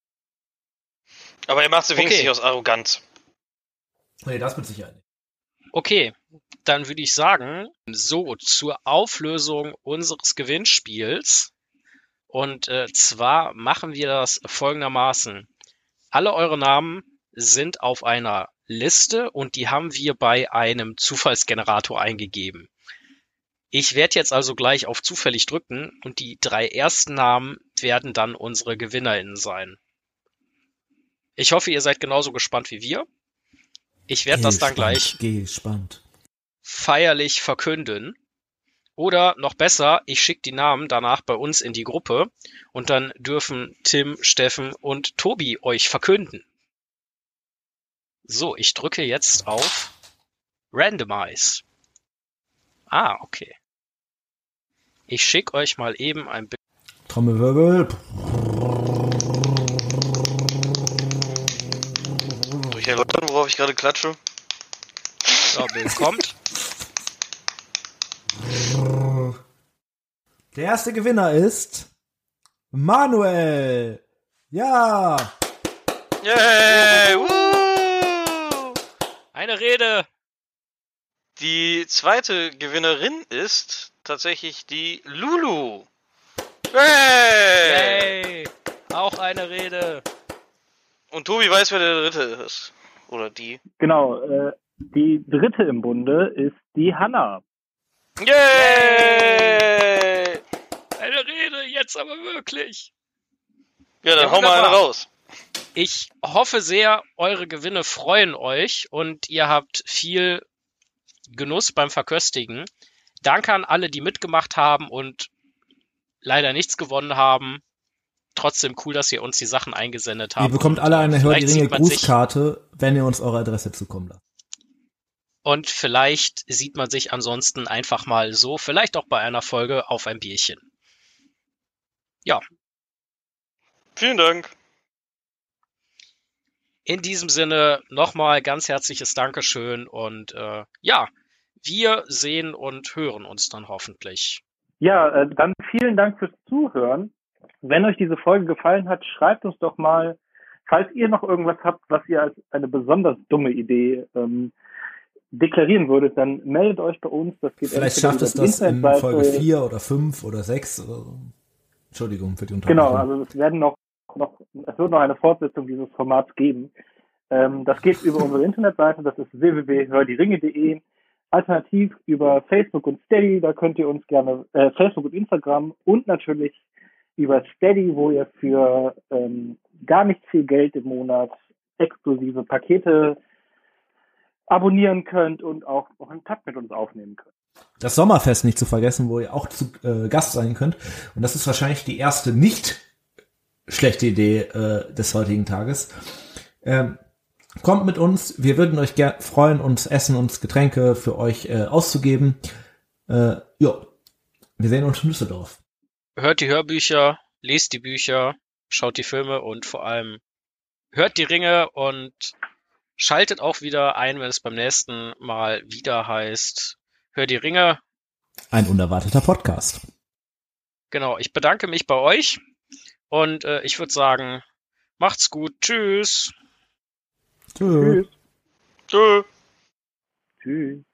Speaker 5: Aber er macht sie wenigstens
Speaker 2: Okay.
Speaker 5: nicht aus Arroganz.
Speaker 3: nee, das mit Sicherheit nicht.
Speaker 2: Okay, dann würde ich sagen, so zur Auflösung unseres Gewinnspiels. Und äh, zwar machen wir das folgendermaßen. Alle eure Namen sind auf einer Liste und die haben wir bei einem Zufallsgenerator eingegeben. Ich werde jetzt also gleich auf zufällig drücken und die drei ersten Namen werden dann unsere GewinnerInnen sein. Ich hoffe, ihr seid genauso gespannt wie wir. Ich werde das dann gleich
Speaker 3: Gespannt.
Speaker 2: feierlich verkünden. Oder noch besser, ich schicke die Namen danach bei uns in die Gruppe und dann dürfen Tim, Steffen und Tobi euch verkünden. So, ich drücke jetzt auf Randomize. Ah, okay. Ich schicke euch mal eben ein Bild.
Speaker 3: Trommelwirbel.
Speaker 5: Soll ich erläutern, worauf ich gerade klatsche?
Speaker 2: So, Bild kommt.
Speaker 3: Der erste Gewinner ist Manuel. Ja.
Speaker 5: Yay! Woo!
Speaker 2: Eine Rede.
Speaker 5: Die zweite Gewinnerin ist tatsächlich die Lulu. Hey!
Speaker 2: Yay. Auch eine Rede.
Speaker 5: Und Tobi weiß, wer der dritte ist. Oder die.
Speaker 4: Genau, äh, die dritte im Bunde ist die Hanna.
Speaker 5: Yay!
Speaker 2: Eine Rede, jetzt aber wirklich.
Speaker 5: Ja, dann
Speaker 2: Ja,
Speaker 5: hau mal eine raus.
Speaker 2: Ich hoffe sehr, eure Gewinne freuen euch und ihr habt viel Genuss beim Verköstigen. Danke an alle, die mitgemacht haben und leider nichts gewonnen haben. Trotzdem cool, dass ihr uns die Sachen eingesendet habt.
Speaker 3: Ihr bekommt alle eine Hör die
Speaker 2: vielleicht
Speaker 3: Ringe
Speaker 2: sieht man sich-
Speaker 3: Grußkarte, wenn ihr uns eure Adresse zukommen lasst.
Speaker 2: Und vielleicht sieht man sich ansonsten einfach mal so, vielleicht auch bei einer Folge auf ein Bierchen.
Speaker 5: Vielen Dank.
Speaker 2: In diesem Sinne nochmal ganz herzliches Dankeschön und äh, ja, wir sehen und hören uns dann hoffentlich.
Speaker 4: Ja, äh, dann vielen Dank fürs Zuhören. Wenn euch diese Folge gefallen hat, schreibt uns doch mal, falls ihr noch irgendwas habt, was ihr als eine besonders dumme Idee ähm, deklarieren würdet, dann meldet euch bei uns. Das geht
Speaker 3: Vielleicht
Speaker 4: entweder
Speaker 3: schafft es das in
Speaker 4: Internetseite-
Speaker 3: Folge 4 oder 5 oder 6. Oder so. Entschuldigung für die Unterbrechung.
Speaker 4: Genau, also es werden noch, noch, es wird noch eine Fortsetzung dieses Formats geben. Ähm, das geht über unsere Internetseite, das ist www.hördieringe.de. Alternativ über Facebook und Steady, da könnt ihr uns gerne, äh, Facebook und Instagram und natürlich über Steady, wo ihr für ähm, gar nicht viel Geld im Monat exklusive Pakete abonnieren könnt und auch Kontakt mit uns aufnehmen könnt.
Speaker 3: Das Sommerfest nicht zu vergessen, wo ihr auch zu äh, Gast sein könnt. Und das ist wahrscheinlich die erste nicht schlechte Idee äh, des heutigen Tages. Ähm, kommt mit uns. Wir würden euch gern freuen, uns Essen und Getränke für euch äh, auszugeben. Äh, ja, wir sehen uns in Düsseldorf.
Speaker 2: Hört die Hörbücher, lest die Bücher, schaut die Filme und vor allem hört die Ringe und schaltet auch wieder ein, wenn es beim nächsten Mal wieder heißt, hör die Ringe.
Speaker 3: Ein unerwarteter Podcast.
Speaker 2: Genau, ich bedanke mich bei euch und äh, ich würde sagen, macht's gut. Tschüss.
Speaker 3: Tschüss.
Speaker 4: Tschüss. Tschüss.